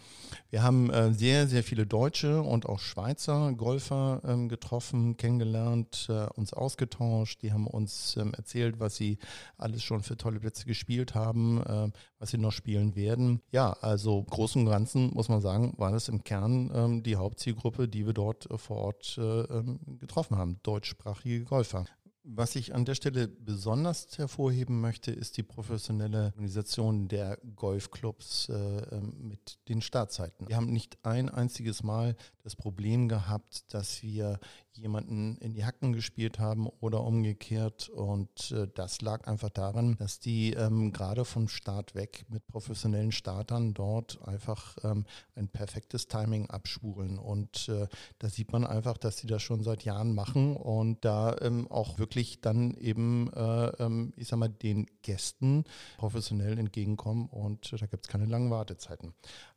Wir haben äh, sehr, sehr viele deutsche und auch Schweizer Golfer ähm, getroffen, kennengelernt, äh, uns ausgetauscht. Die haben uns ähm, erzählt, was sie alles schon für tolle Plätze gespielt haben, äh, was sie noch spielen werden. Ja, also großen und Ganzen muss man sagen, war das im Kern ähm, die Hauptzielgruppe, die wir dort äh, vor Ort äh, ähm, getroffen haben, deutschsprachige Golfer. Was ich an der Stelle besonders hervorheben möchte, ist die professionelle Organisation der Golfclubs äh, mit den Startzeiten. Wir haben nicht ein einziges Mal das Problem gehabt, dass wir jemanden in die Hacken gespielt haben oder umgekehrt. Und äh, das lag einfach daran, dass die ähm, gerade vom Start weg mit professionellen Startern dort einfach ähm, ein perfektes Timing abspulen. Und äh, da sieht man einfach, dass sie das schon seit Jahren machen und da ähm, auch wirklich dann eben, äh, ähm, ich sag mal, den Gästen professionell entgegenkommen und da gibt es keine langen Wartezeiten.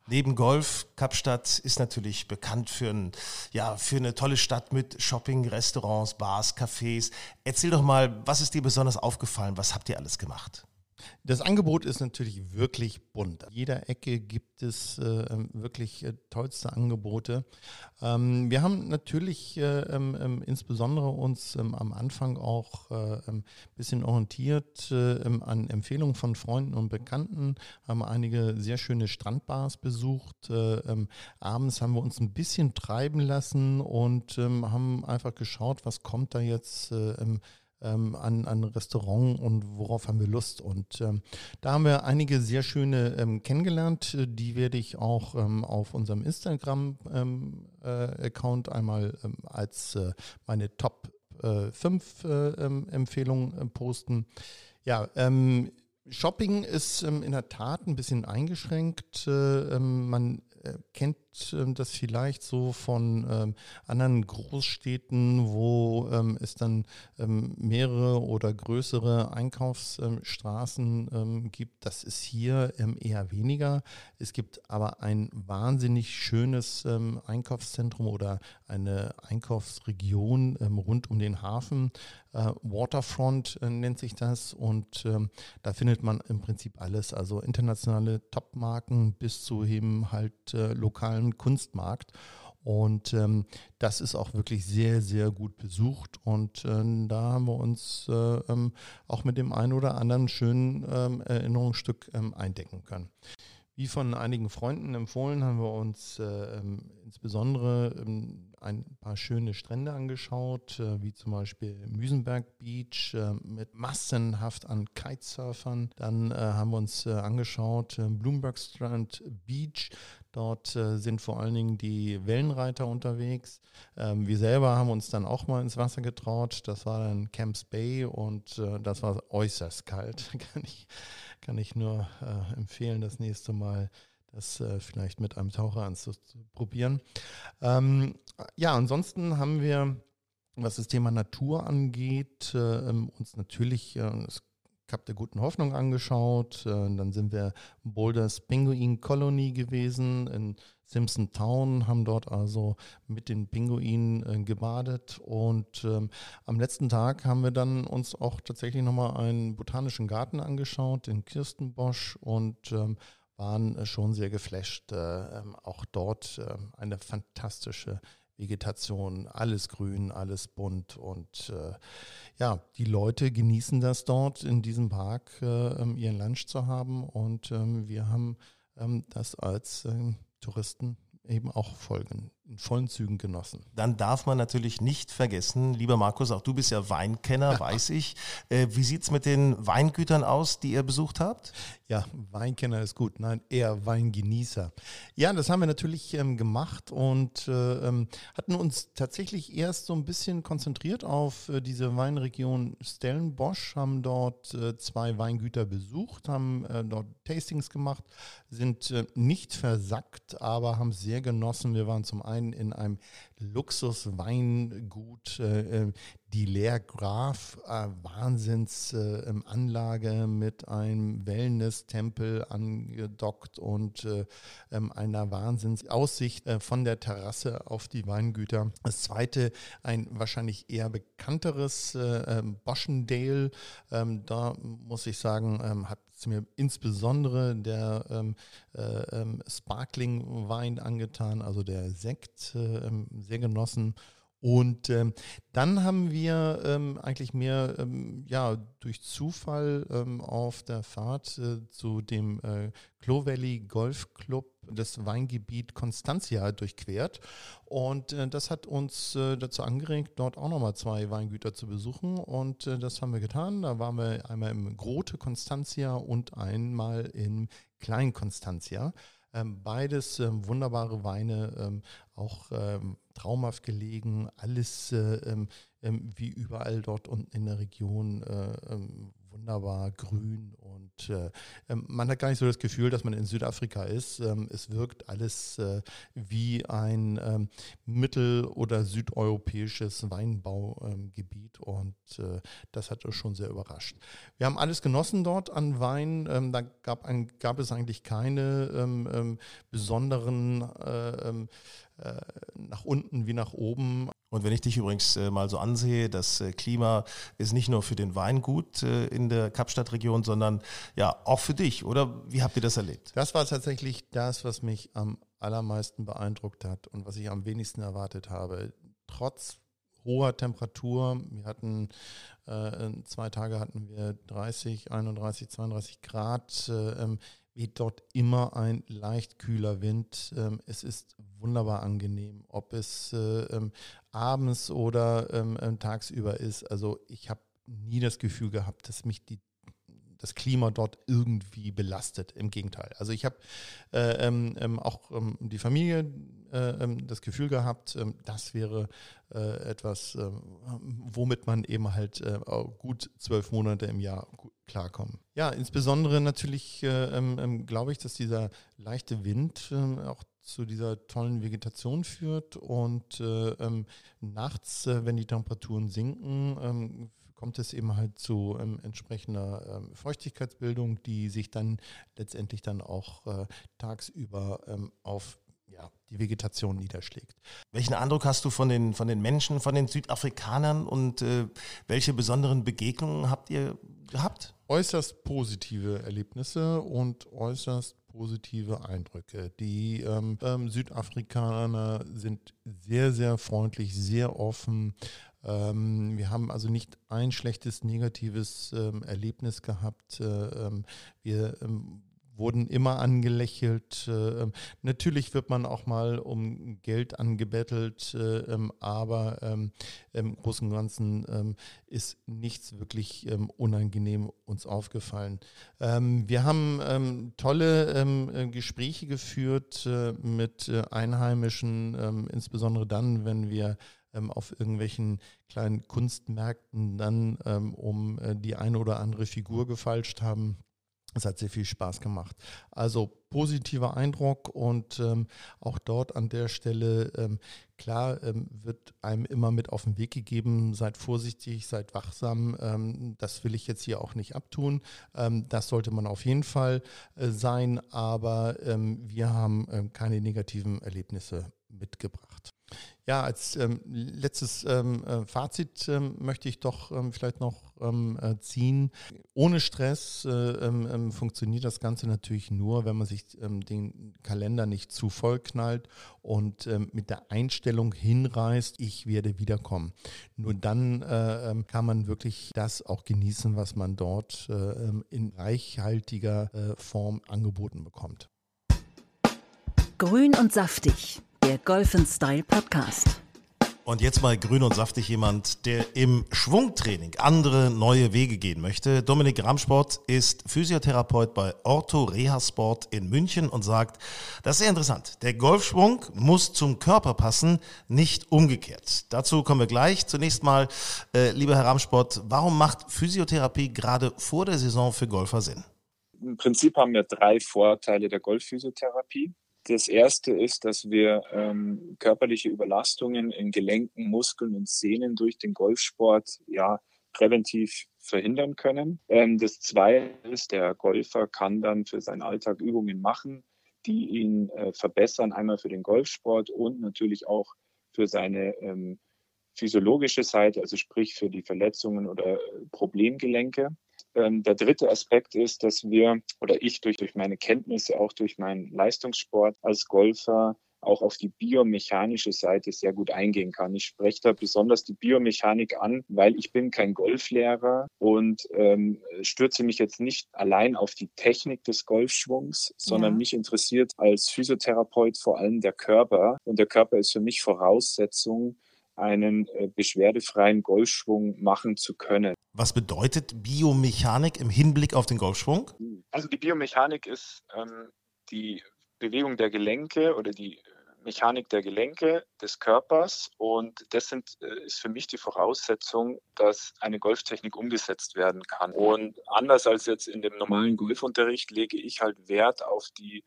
Neben Golf, Kapstadt ist natürlich bekannt für, ein, ja, für eine tolle Stadt mit Shopping, Restaurants, Bars, Cafés. Erzähl doch mal, was ist dir besonders aufgefallen? Was habt ihr alles gemacht? Das Angebot ist natürlich wirklich bunt. An jeder Ecke gibt es äh, ähm, wirklich äh, tollste Angebote. Ähm, wir haben natürlich äh, ähm, ähm insbesondere uns ähm, am Anfang auch ein äh, ähm, bisschen orientiert äh, an Empfehlungen von Freunden und Bekannten, haben einige sehr schöne Strandbars besucht. Äh, abends haben wir uns ein bisschen treiben lassen und haben einfach geschaut, was kommt da jetzt ähm, an, an Restaurant und worauf haben wir Lust. Und ähm, da haben wir einige sehr schöne ähm, kennengelernt. Die werde ich auch ähm, auf unserem Instagram-Account ähm, äh, einmal ähm, als äh, meine Top 5 äh, Empfehlungen äh, posten. Ja, Shopping ist in der Tat ein bisschen eingeschränkt. Äh, man äh, kennt ähm, das vielleicht so von ähm, anderen Großstädten, wo ähm, es dann mehrere oder größere Einkaufsstraßen gibt. Das ist hier eher weniger. Es gibt aber ein wahnsinnig schönes Einkaufszentrum oder eine Einkaufsregion rund um den Hafen. Äh, Waterfront äh, nennt sich das und da findet man im Prinzip alles, also internationale Topmarken bis zu eben halt äh, lokalen Kunstmarkt. Und ähm, das ist auch wirklich sehr, sehr gut besucht. Und äh, da haben wir uns äh, ähm, auch mit dem einen oder anderen schönen ähm, Erinnerungsstück ähm, eindecken können. Wie von einigen Freunden empfohlen, haben wir uns äh, ähm, insbesondere ähm, ein paar schöne Strände angeschaut, äh, wie zum Beispiel Müsenberg Beach äh, mit massenhaft an Kitesurfern. Dann äh, haben wir uns angeschaut Bloomberg Strand Beach. Dort sind vor allen Dingen die Wellenreiter unterwegs. Ähm, wir selber haben uns dann auch mal ins Wasser getraut. Das war dann Camps Bay und das war äußerst kalt, [LAUGHS] kann ich kann ich nur äh, empfehlen, das nächste Mal das äh, vielleicht mit einem Taucher anzuprobieren. Ähm, ja, ansonsten haben wir, was das Thema Natur angeht, äh, uns natürlich äh, Kap der Guten Hoffnung angeschaut. Äh, dann sind wir Boulders Penguin Colony gewesen in Simpson Town, haben dort also mit den Pinguinen äh, gebadet und ähm, am letzten Tag haben wir dann uns auch tatsächlich nochmal einen botanischen Garten angeschaut, den Kirstenbosch und ähm, waren äh, schon sehr geflasht. Äh, ähm, auch dort eine fantastische Vegetation, alles grün, alles bunt und äh, ja, die Leute genießen das dort in diesem Park, äh, ähm, ihren Lunch zu haben und ähm, wir haben ähm, das als ähm, Touristen eben auch folgen, in vollen Zügen genossen. Dann darf man natürlich nicht vergessen, lieber Markus, auch du bist ja Weinkenner, [LAUGHS] weiß ich. Äh, wie sieht es mit den Weingütern aus, die ihr besucht habt? Ja, Weinkenner ist gut, nein, eher Weingenießer. Ja, das haben wir natürlich ähm, gemacht und äh, ähm, hatten uns tatsächlich erst so ein bisschen konzentriert auf äh, diese Weinregion Stellenbosch, haben dort äh, zwei Weingüter besucht, haben äh, dort Tastings gemacht, sind äh, nicht versackt, aber haben sehr genossen. Wir waren zum einen in einem Luxusweingut, äh, äh die Leer Graf, äh, Wahnsinnsanlage äh, mit einem Wellness-Tempel angedockt und äh, ähm, einer Wahnsinnsaussicht äh, von der Terrasse auf die Weingüter. Das zweite, ein wahrscheinlich eher bekannteres äh, ähm, Boschendale. Ähm, da muss ich sagen, hat es mir insbesondere der ähm, äh, ähm, Sparkling-Wein angetan, also der Sekt, äh, ähm, sehr genossen. Und ähm, dann haben wir ähm, eigentlich mehr ähm, ja, durch Zufall ähm, auf der Fahrt äh, zu dem äh, Clo Valley Golf Club das Weingebiet Constantia durchquert. Und äh, das hat uns äh, dazu angeregt, dort auch nochmal zwei Weingüter zu besuchen. Und äh, das haben wir getan. Da waren wir einmal im Grote Constantia und einmal im Klein Constantia. Ähm, beides ähm, wunderbare Weine, ähm, auch traumhaft gelegen, alles äh, wie überall dort unten in der Region äh, wunderbar grün und äh, ähm, man hat gar nicht so das Gefühl, dass man in Südafrika ist. Ähm, es wirkt alles äh, wie ein ähm, mittel- oder südeuropäisches Weinbaugebiet ähm, und äh, das hat uns schon sehr überrascht. Wir haben alles genossen dort an Wein. Ähm, da gab, ein, gab, es eigentlich keine ähm, besonderen äh, nach unten wie nach oben. Und wenn ich dich übrigens äh, mal so ansehe, das äh, Klima ist nicht nur für den Wein gut äh, in der Kapstadtregion, sondern ja auch für dich, oder? Wie habt ihr das erlebt? Das war tatsächlich das, was mich am allermeisten beeindruckt hat und was ich am wenigsten erwartet habe. Trotz hoher Temperatur, wir hatten äh, zwei Tage hatten wir 30, 31, 32 Grad. Äh, weht dort immer ein leicht kühler Wind. Ähm, es ist wunderbar angenehm, ob es äh, ähm, abends oder ähm, tagsüber ist. Also ich habe nie das Gefühl gehabt, dass mich die das Klima dort irgendwie belastet. Im Gegenteil. Also ich habe äh, ähm, auch ähm, die Familie äh, ähm, das Gefühl gehabt, ähm, das wäre äh, etwas, ähm, womit man eben halt äh, gut zwölf Monate im Jahr klarkommen. Ja, insbesondere natürlich äh, glaube ich, dass dieser leichte Wind auch zu dieser tollen Vegetation führt und äh, ähm, nachts, äh, wenn die Temperaturen sinken, ähm, kommt es eben halt zu ähm, entsprechender ähm, Feuchtigkeitsbildung, die sich dann letztendlich dann auch äh, tagsüber ähm, auf ja, die Vegetation niederschlägt. Welchen Eindruck hast du von den, von den Menschen, von den Südafrikanern und äh, welche besonderen Begegnungen habt ihr gehabt? Äußerst positive Erlebnisse und äußerst positive Eindrücke. Die ähm, ähm, Südafrikaner sind sehr, sehr freundlich, sehr offen, ähm, wir haben also nicht ein schlechtes, negatives ähm, Erlebnis gehabt. Äh, ähm, wir ähm, wurden immer angelächelt. Äh, ähm, natürlich wird man auch mal um Geld angebettelt, äh, ähm, aber im Großen und Ganzen ist nichts wirklich unangenehm uns aufgefallen. wir haben tolle Gespräche geführt äh, mit Einheimischen, insbesondere dann, wenn wir ähm, auf irgendwelchen kleinen Kunstmärkten dann ähm, um äh, die eine oder andere Figur gefalscht haben. Es hat sehr viel Spaß gemacht. Also positiver Eindruck und ähm, auch dort an der Stelle, ähm, klar, ähm, wird einem immer mit auf den Weg gegeben, seid vorsichtig, seid wachsam. Ähm, das will ich jetzt hier auch nicht abtun. Ähm, das sollte man auf jeden Fall äh, sein, aber ähm, wir haben keine negativen Erlebnisse mitgebracht. Ja, als ähm, letztes ähm, äh, Fazit ähm, möchte ich doch ähm, vielleicht noch ähm, äh, ziehen. Ohne Stress äh, ähm, funktioniert das Ganze natürlich nur, wenn man sich den Kalender nicht zu voll knallt und mit der Einstellung hinreißt, ich werde wiederkommen. Nur dann äh, kann man wirklich das auch genießen, was man dort äh, in reichhaltiger Form angeboten bekommt. Grün und saftig der Golf Style Podcast. Und jetzt mal grün und saftig jemand, der im Schwungtraining andere neue Wege gehen möchte. Dominik Ramsport ist Physiotherapeut bei Ortho Reha Sport in München und sagt, das ist sehr interessant. Der Golfschwung muss zum Körper passen, nicht umgekehrt. Dazu kommen wir gleich. Zunächst mal, äh, lieber Herr Ramsport, warum macht Physiotherapie gerade vor der Saison für Golfer Sinn? Im Prinzip haben wir drei Vorteile der Golfphysiotherapie. Das erste ist, dass wir ähm, körperliche Überlastungen in Gelenken, Muskeln und Sehnen durch den Golfsport ja präventiv verhindern können. Ähm, das zweite ist, der Golfer kann dann für seinen Alltag Übungen machen, die ihn äh, verbessern, einmal für den Golfsport und natürlich auch für seine ähm, physiologische Seite, also sprich für die Verletzungen oder Problemgelenke. Ähm, der dritte Aspekt ist, dass wir oder ich durch, durch meine Kenntnisse, auch durch meinen Leistungssport als Golfer auch auf die biomechanische Seite sehr gut eingehen kann. Ich spreche da besonders die Biomechanik an, weil ich bin kein Golflehrer und ähm, stürze mich jetzt nicht allein auf die Technik des Golfschwungs, sondern ja. mich interessiert als Physiotherapeut vor allem der Körper. Und der Körper ist für mich Voraussetzung, einen äh, beschwerdefreien Golfschwung machen zu können. Was bedeutet Biomechanik im Hinblick auf den Golfschwung? Also die Biomechanik ist ähm, die Bewegung der Gelenke oder die Mechanik der Gelenke, des Körpers und das sind, äh, ist für mich die Voraussetzung, dass eine Golftechnik umgesetzt werden kann. Und anders als jetzt in dem normalen Golfunterricht lege ich halt Wert auf die äh,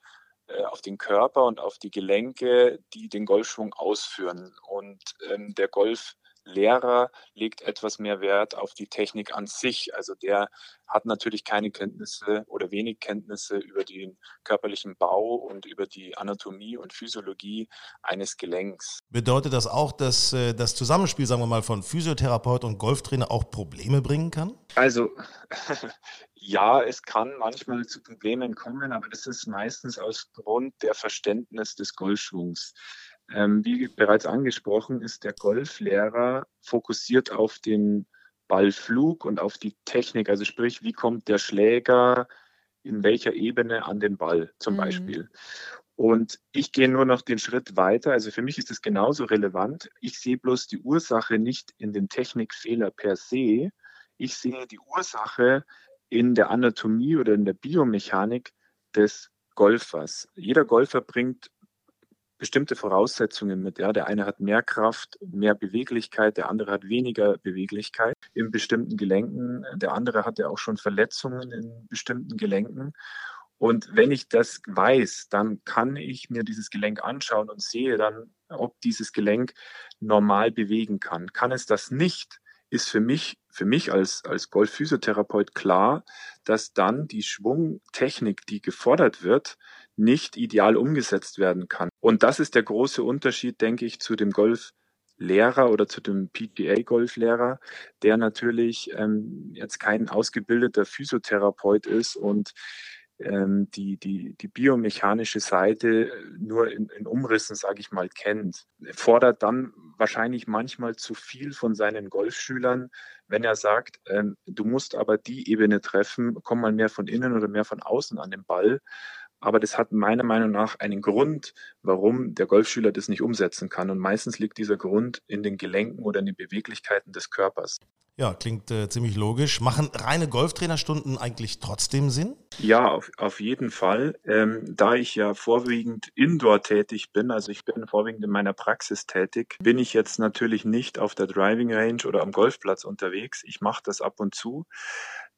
auf den Körper und auf die Gelenke, die den Golfschwung ausführen. Und ähm, der Golf Lehrer legt etwas mehr Wert auf die Technik an sich. Also der hat natürlich keine Kenntnisse oder wenig Kenntnisse über den körperlichen Bau und über die Anatomie und Physiologie eines Gelenks. Bedeutet das auch, dass äh, das Zusammenspiel, sagen wir mal, von Physiotherapeut und Golftrainer auch Probleme bringen kann? Also [LAUGHS] ja, es kann manchmal zu Problemen kommen, aber das ist meistens aus Grund der Verständnis des Golfschwungs. Ähm, wie bereits angesprochen, ist der Golflehrer fokussiert auf den Ballflug und auf die Technik. Also sprich, wie kommt der Schläger in welcher Ebene an den Ball zum mhm. Beispiel. Und ich gehe nur noch den Schritt weiter. Also für mich ist es genauso relevant. Ich sehe bloß die Ursache nicht in dem Technikfehler per se. Ich sehe die Ursache in der Anatomie oder in der Biomechanik des Golfers. Jeder Golfer bringt bestimmte Voraussetzungen mit. Ja, der eine hat mehr Kraft, mehr Beweglichkeit, der andere hat weniger Beweglichkeit in bestimmten Gelenken, der andere hat ja auch schon Verletzungen in bestimmten Gelenken. Und wenn ich das weiß, dann kann ich mir dieses Gelenk anschauen und sehe dann, ob dieses Gelenk normal bewegen kann. Kann es das nicht, ist für mich, für mich als, als Golfphysiotherapeut klar, dass dann die Schwungtechnik, die gefordert wird, nicht ideal umgesetzt werden kann. Und das ist der große Unterschied, denke ich, zu dem Golflehrer oder zu dem PGA-Golflehrer, der natürlich ähm, jetzt kein ausgebildeter Physiotherapeut ist und ähm, die, die, die biomechanische Seite nur in, in Umrissen, sage ich mal, kennt. Fordert dann wahrscheinlich manchmal zu viel von seinen Golfschülern, wenn er sagt, ähm, du musst aber die Ebene treffen, komm mal mehr von innen oder mehr von außen an den Ball. Aber das hat meiner Meinung nach einen Grund, warum der Golfschüler das nicht umsetzen kann. Und meistens liegt dieser Grund in den Gelenken oder in den Beweglichkeiten des Körpers. Ja, klingt äh, ziemlich logisch. Machen reine Golftrainerstunden eigentlich trotzdem Sinn? Ja, auf, auf jeden Fall. Ähm, da ich ja vorwiegend indoor tätig bin, also ich bin vorwiegend in meiner Praxis tätig, bin ich jetzt natürlich nicht auf der Driving Range oder am Golfplatz unterwegs. Ich mache das ab und zu.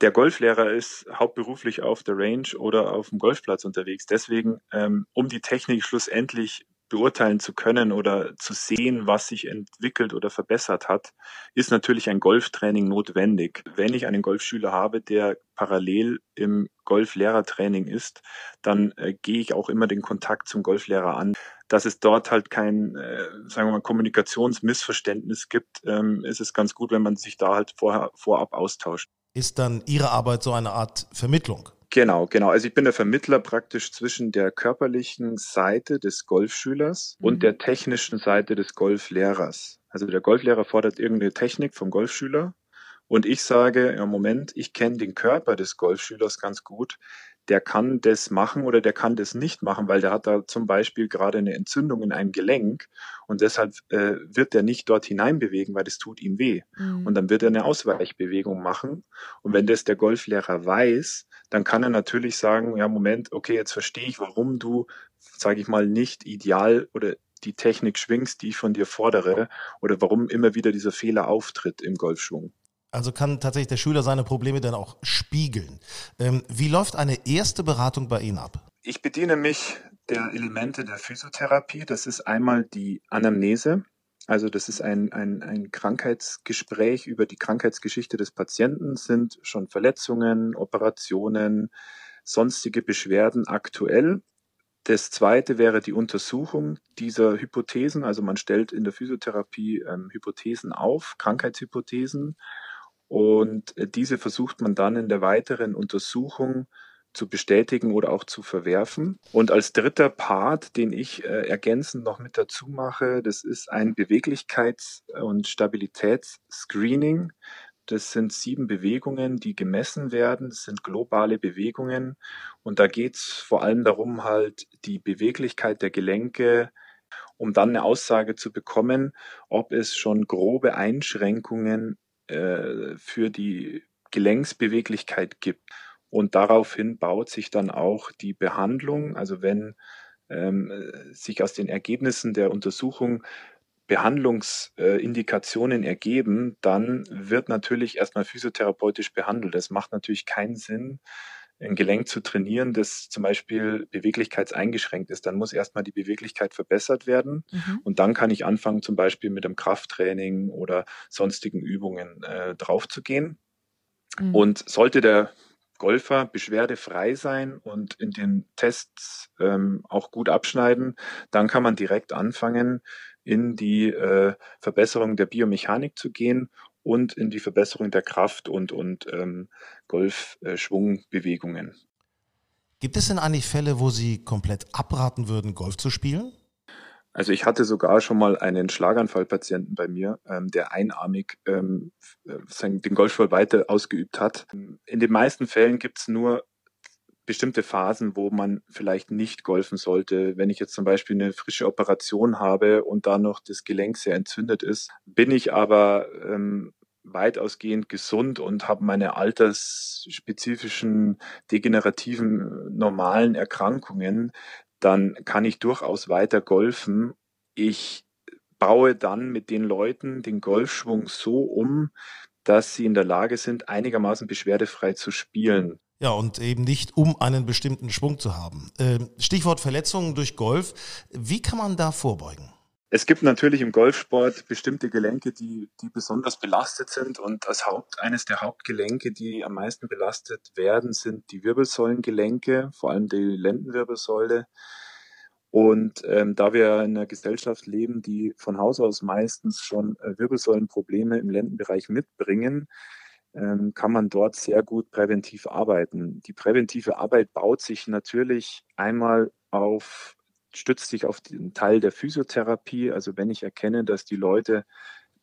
Der Golflehrer ist hauptberuflich auf der Range oder auf dem Golfplatz unterwegs. Deswegen, ähm, um die Technik schlussendlich beurteilen zu können oder zu sehen, was sich entwickelt oder verbessert hat, ist natürlich ein Golftraining notwendig. Wenn ich einen Golfschüler habe, der parallel im Golflehrertraining ist, dann äh, gehe ich auch immer den Kontakt zum Golflehrer an. Dass es dort halt kein, äh, sagen wir mal, Kommunikationsmissverständnis gibt, ähm, ist es ganz gut, wenn man sich da halt vorher, vorab austauscht. Ist dann Ihre Arbeit so eine Art Vermittlung? Genau, genau. Also ich bin der Vermittler praktisch zwischen der körperlichen Seite des Golfschülers mhm. und der technischen Seite des Golflehrers. Also der Golflehrer fordert irgendeine Technik vom Golfschüler und ich sage, ja Moment, ich kenne den Körper des Golfschülers ganz gut der kann das machen oder der kann das nicht machen, weil der hat da zum Beispiel gerade eine Entzündung in einem Gelenk und deshalb äh, wird er nicht dort hineinbewegen, weil das tut ihm weh. Mhm. Und dann wird er eine Ausweichbewegung machen. Und wenn das der Golflehrer weiß, dann kann er natürlich sagen, ja Moment, okay, jetzt verstehe ich, warum du, sage ich mal, nicht ideal oder die Technik schwingst, die ich von dir fordere, oder warum immer wieder dieser Fehler auftritt im Golfschwung. Also kann tatsächlich der Schüler seine Probleme dann auch spiegeln. Ähm, wie läuft eine erste Beratung bei Ihnen ab? Ich bediene mich der Elemente der Physiotherapie. Das ist einmal die Anamnese. Also das ist ein, ein, ein Krankheitsgespräch über die Krankheitsgeschichte des Patienten. Sind schon Verletzungen, Operationen, sonstige Beschwerden aktuell? Das zweite wäre die Untersuchung dieser Hypothesen. Also man stellt in der Physiotherapie ähm, Hypothesen auf, Krankheitshypothesen und äh, diese versucht man dann in der weiteren Untersuchung zu bestätigen oder auch zu verwerfen. Und als dritter Part, den ich äh, ergänzend noch mit dazu mache, das ist ein Beweglichkeits- und Stabilitätsscreening. Das sind sieben Bewegungen, die gemessen werden. Das sind globale Bewegungen. Und da geht es vor allem darum, halt die Beweglichkeit der Gelenke, um dann eine Aussage zu bekommen, ob es schon grobe Einschränkungen äh, für die Gelenksbeweglichkeit gibt. Und daraufhin baut sich dann auch die Behandlung. Also wenn ähm, sich aus den Ergebnissen der Untersuchung Behandlungsindikationen äh, ergeben, dann wird natürlich erstmal physiotherapeutisch behandelt. Es macht natürlich keinen Sinn, ein Gelenk zu trainieren, das zum Beispiel beweglichkeitseingeschränkt ist. Dann muss erstmal die Beweglichkeit verbessert werden mhm. und dann kann ich anfangen, zum Beispiel mit einem Krafttraining oder sonstigen Übungen äh, draufzugehen. Mhm. Und sollte der Golfer beschwerdefrei sein und in den Tests ähm, auch gut abschneiden, dann kann man direkt anfangen, in die äh, Verbesserung der Biomechanik zu gehen und in die Verbesserung der Kraft und, und ähm, Golfschwungbewegungen. Äh, Gibt es denn eigentlich Fälle, wo Sie komplett abraten würden, Golf zu spielen? Also ich hatte sogar schon mal einen Schlaganfallpatienten bei mir, ähm, der einarmig ähm, äh, den Golfball weiter ausgeübt hat. In den meisten Fällen gibt es nur bestimmte Phasen, wo man vielleicht nicht golfen sollte. Wenn ich jetzt zum Beispiel eine frische Operation habe und da noch das Gelenk sehr entzündet ist, bin ich aber ähm, weitausgehend gesund und habe meine altersspezifischen degenerativen normalen Erkrankungen, dann kann ich durchaus weiter golfen. Ich baue dann mit den Leuten den Golfschwung so um, dass sie in der Lage sind, einigermaßen beschwerdefrei zu spielen. Ja, und eben nicht, um einen bestimmten Schwung zu haben. Ähm, Stichwort Verletzungen durch Golf. Wie kann man da vorbeugen? Es gibt natürlich im Golfsport bestimmte Gelenke, die, die besonders belastet sind. Und als Haupt, eines der Hauptgelenke, die am meisten belastet werden, sind die Wirbelsäulengelenke, vor allem die Lendenwirbelsäule. Und ähm, da wir in einer Gesellschaft leben, die von Haus aus meistens schon äh, Wirbelsäulenprobleme im Lendenbereich mitbringen, ähm, kann man dort sehr gut präventiv arbeiten. Die präventive Arbeit baut sich natürlich einmal auf stützt sich auf den Teil der Physiotherapie. Also wenn ich erkenne, dass die Leute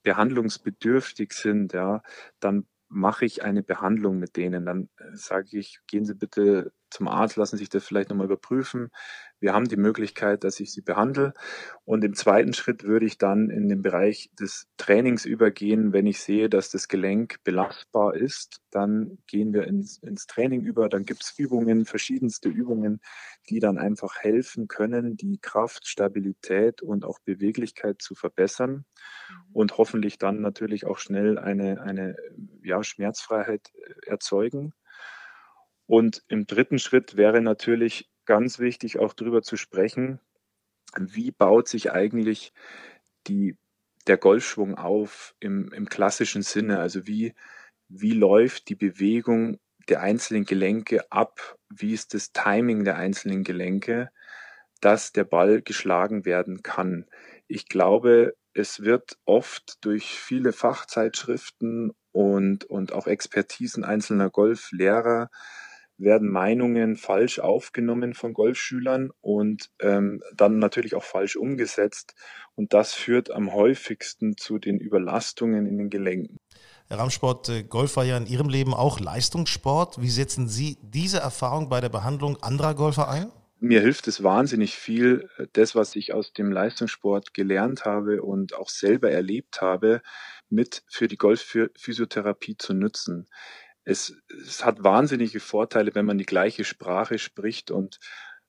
behandlungsbedürftig sind, ja, dann mache ich eine Behandlung mit denen. Dann äh, sage ich, gehen Sie bitte zum Arzt, lassen sich das vielleicht nochmal überprüfen. Wir haben die Möglichkeit, dass ich sie behandle. Und im zweiten Schritt würde ich dann in den Bereich des Trainings übergehen. Wenn ich sehe, dass das Gelenk belastbar ist, dann gehen wir ins, ins Training über. Dann gibt es Übungen, verschiedenste Übungen, die dann einfach helfen können, die Kraft, Stabilität und auch Beweglichkeit zu verbessern mhm. und hoffentlich dann natürlich auch schnell eine, eine ja, Schmerzfreiheit äh, erzeugen. Und im dritten Schritt wäre natürlich ganz wichtig, auch darüber zu sprechen, wie baut sich eigentlich die, der Golfschwung auf im, im klassischen Sinne? Also wie, wie läuft die Bewegung der einzelnen Gelenke ab? Wie ist das Timing der einzelnen Gelenke, dass der Ball geschlagen werden kann? Ich glaube, es wird oft durch viele Fachzeitschriften und, und auch Expertisen einzelner Golflehrer werden Meinungen falsch aufgenommen von Golfschülern und ähm, dann natürlich auch falsch umgesetzt. Und das führt am häufigsten zu den Überlastungen in den Gelenken. Herr Ramsport, äh, Golf war ja in Ihrem Leben auch Leistungssport. Wie setzen Sie diese Erfahrung bei der Behandlung anderer Golfer ein? Mir hilft es wahnsinnig viel, äh, das, was ich aus dem Leistungssport gelernt habe und auch selber erlebt habe, mit für die Golfphysiotherapie zu nutzen es, es hat wahnsinnige Vorteile, wenn man die gleiche Sprache spricht und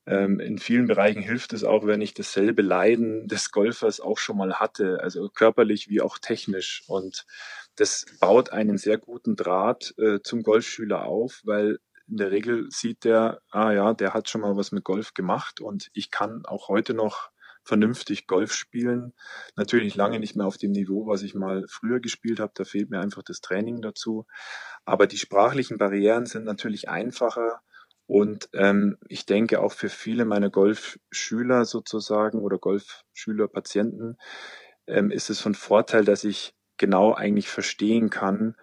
ähm, in vielen Bereichen hilft es auch, wenn ich dasselbe Leiden des Golfers auch schon mal hatte, also körperlich wie auch technisch. Und das baut einen sehr guten Draht äh, zum Golfschüler auf, weil in der Regel sieht der, ah ja, der hat schon mal was mit Golf gemacht und ich kann auch heute noch vernünftig Golf spielen. Natürlich lange nicht mehr auf dem Niveau, was ich mal früher gespielt habe. Da fehlt mir einfach das Training dazu. Aber die sprachlichen Barrieren sind natürlich einfacher. Und ähm, ich denke auch für viele meiner Golfschüler sozusagen oder Golfschülerpatienten ähm, ist es von Vorteil, dass ich genau eigentlich verstehen kann,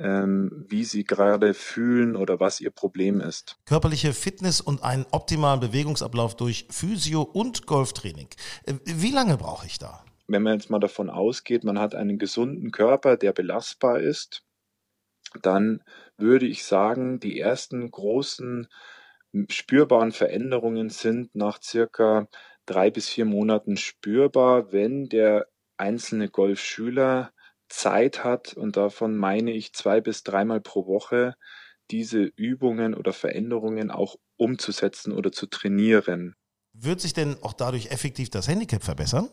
ähm, wie sie gerade fühlen oder was ihr Problem ist. Körperliche Fitness und einen optimalen Bewegungsablauf durch Physio- und Golftraining. Äh, wie lange brauche ich da? Wenn man jetzt mal davon ausgeht, man hat einen gesunden Körper, der belastbar ist, dann würde ich sagen, die ersten großen spürbaren Veränderungen sind nach circa drei bis vier Monaten spürbar, wenn der einzelne Golfschüler Zeit hat, und davon meine ich zwei bis dreimal pro Woche, diese Übungen oder Veränderungen auch umzusetzen oder zu trainieren. Wird sich denn auch dadurch effektiv das Handicap verbessern?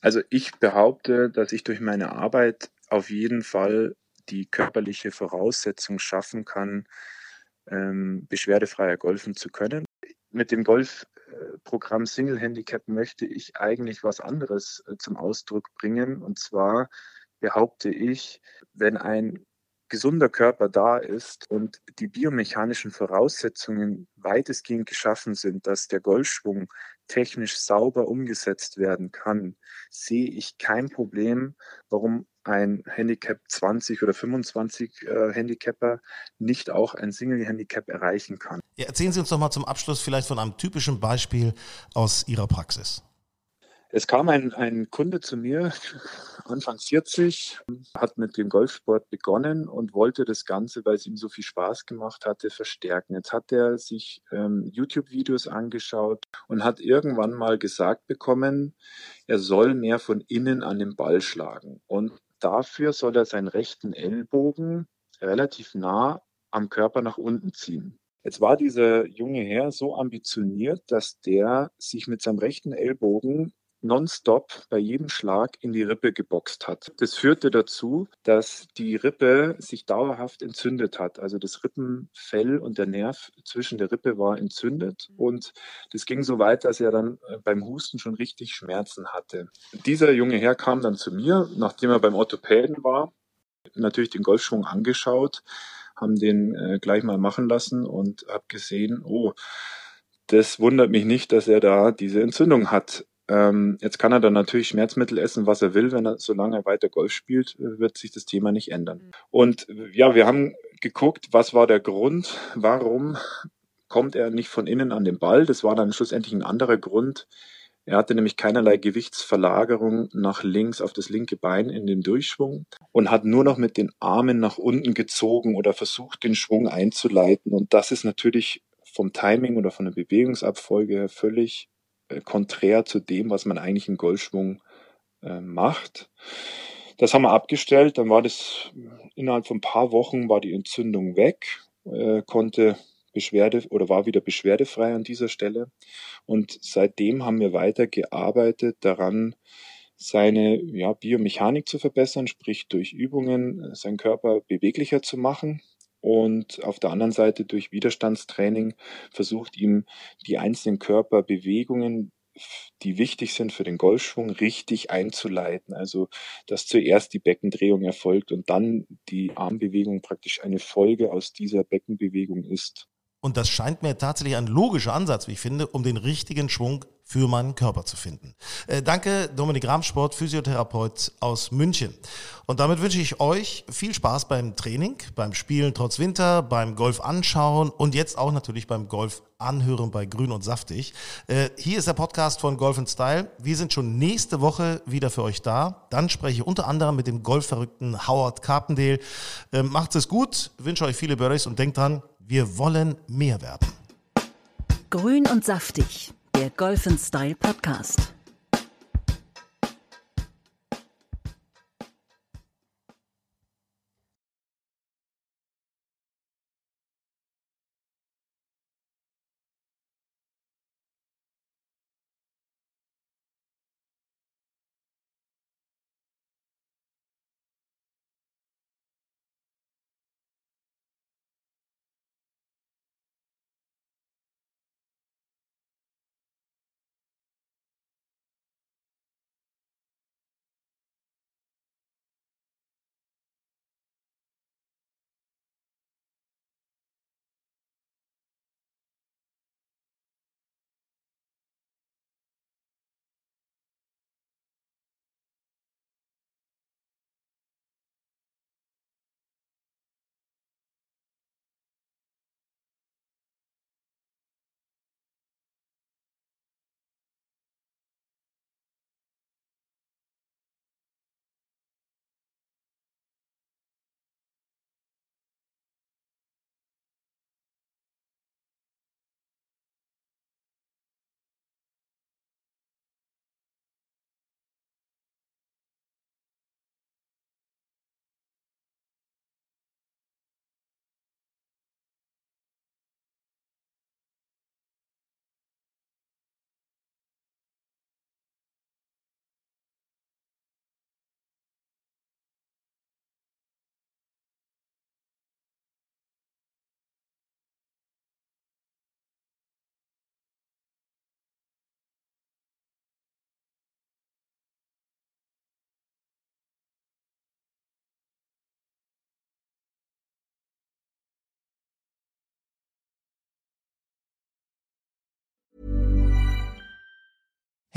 Also ich behaupte, dass ich durch meine Arbeit auf jeden Fall die körperliche Voraussetzung schaffen kann, ähm, beschwerdefreier golfen zu können. Mit dem Golfprogramm Single Handicap möchte ich eigentlich was anderes äh, zum Ausdruck bringen. Und zwar behaupte ich, wenn ein gesunder Körper da ist und die biomechanischen Voraussetzungen weitestgehend geschaffen sind, dass der Golfschwung technisch sauber umgesetzt werden kann, sehe ich kein Problem, warum ein Handicap 20 oder 25 äh, Handicapper nicht auch ein Single Handicap erreichen kann. Ja, erzählen Sie uns doch mal zum Abschluss vielleicht von einem typischen Beispiel aus Ihrer Praxis. Es kam ein, ein Kunde zu mir, [LAUGHS] Anfang 40, hat mit dem Golfsport begonnen und wollte das Ganze, weil es ihm so viel Spaß gemacht hatte, verstärken. Jetzt hat er sich ähm, YouTube-Videos angeschaut und hat irgendwann mal gesagt bekommen, er soll mehr von innen an den Ball schlagen. Und dafür soll er seinen rechten Ellbogen relativ nah am Körper nach unten ziehen. Jetzt war dieser junge Herr so ambitioniert, dass der sich mit seinem rechten Ellbogen nonstop bei jedem Schlag in die Rippe geboxt hat. Das führte dazu, dass die Rippe sich dauerhaft entzündet hat. Also das Rippenfell und der Nerv zwischen der Rippe war entzündet und das ging so weit, dass er dann äh, beim Husten schon richtig Schmerzen hatte. Dieser junge Herr kam dann zu mir, nachdem er beim Orthopäden war, natürlich den Golfschwung angeschaut, haben den äh, gleich mal machen lassen und habe gesehen, oh, das wundert mich nicht, dass er da diese Entzündung hat. Ähm, jetzt kann er dann natürlich Schmerzmittel essen, was er will, wenn er, solange er weiter Golf spielt, äh, wird sich das Thema nicht ändern. Mhm. Und ja, wir haben geguckt, was war der Grund, warum kommt er nicht von innen an den Ball. Das war dann schlussendlich ein anderer Grund. Er hatte nämlich keinerlei Gewichtsverlagerung nach links auf das linke Bein in dem Durchschwung und hat nur noch mit den Armen nach unten gezogen oder versucht, den Schwung einzuleiten. Und das ist natürlich vom Timing oder von der Bewegungsabfolge her völlig konträr zu dem, was man eigentlich im Golfschwung äh, macht. Das haben wir abgestellt, dann war das innerhalb von ein paar Wochen war die Entzündung weg, äh, konnte Beschwerde oder war wieder beschwerdefrei an dieser Stelle. Und seitdem haben wir weiter gearbeitet daran, seine ja, Biomechanik zu verbessern, sprich durch Übungen äh, seinen Körper beweglicher zu machen und auf der anderen Seite durch Widerstandstraining versucht ihm die einzelnen Körperbewegungen, die wichtig sind für den Golfschwung, richtig einzuleiten. Also, dass zuerst die Beckendrehung erfolgt und dann die Armbewegung praktisch eine Folge aus dieser Beckenbewegung ist. Und das scheint mir tatsächlich ein logischer Ansatz, wie ich finde, um den richtigen Schwung für meinen Körper zu finden. Äh, danke, Dominik Ramsport, Physiotherapeut aus München. Und damit wünsche ich euch viel Spaß beim Training, beim Spielen trotz Winter, beim Golf anschauen und jetzt auch natürlich beim Golf anhören bei Grün und Saftig. Äh, hier ist der Podcast von Golf Style. Wir sind schon nächste Woche wieder für euch da. Dann spreche ich unter anderem mit dem golfverrückten Howard Carpendale. Äh, macht's es gut, wünsche euch viele Birdies und denkt dran, wir wollen mehr werden. Grün und saftig, der Golf Style Podcast.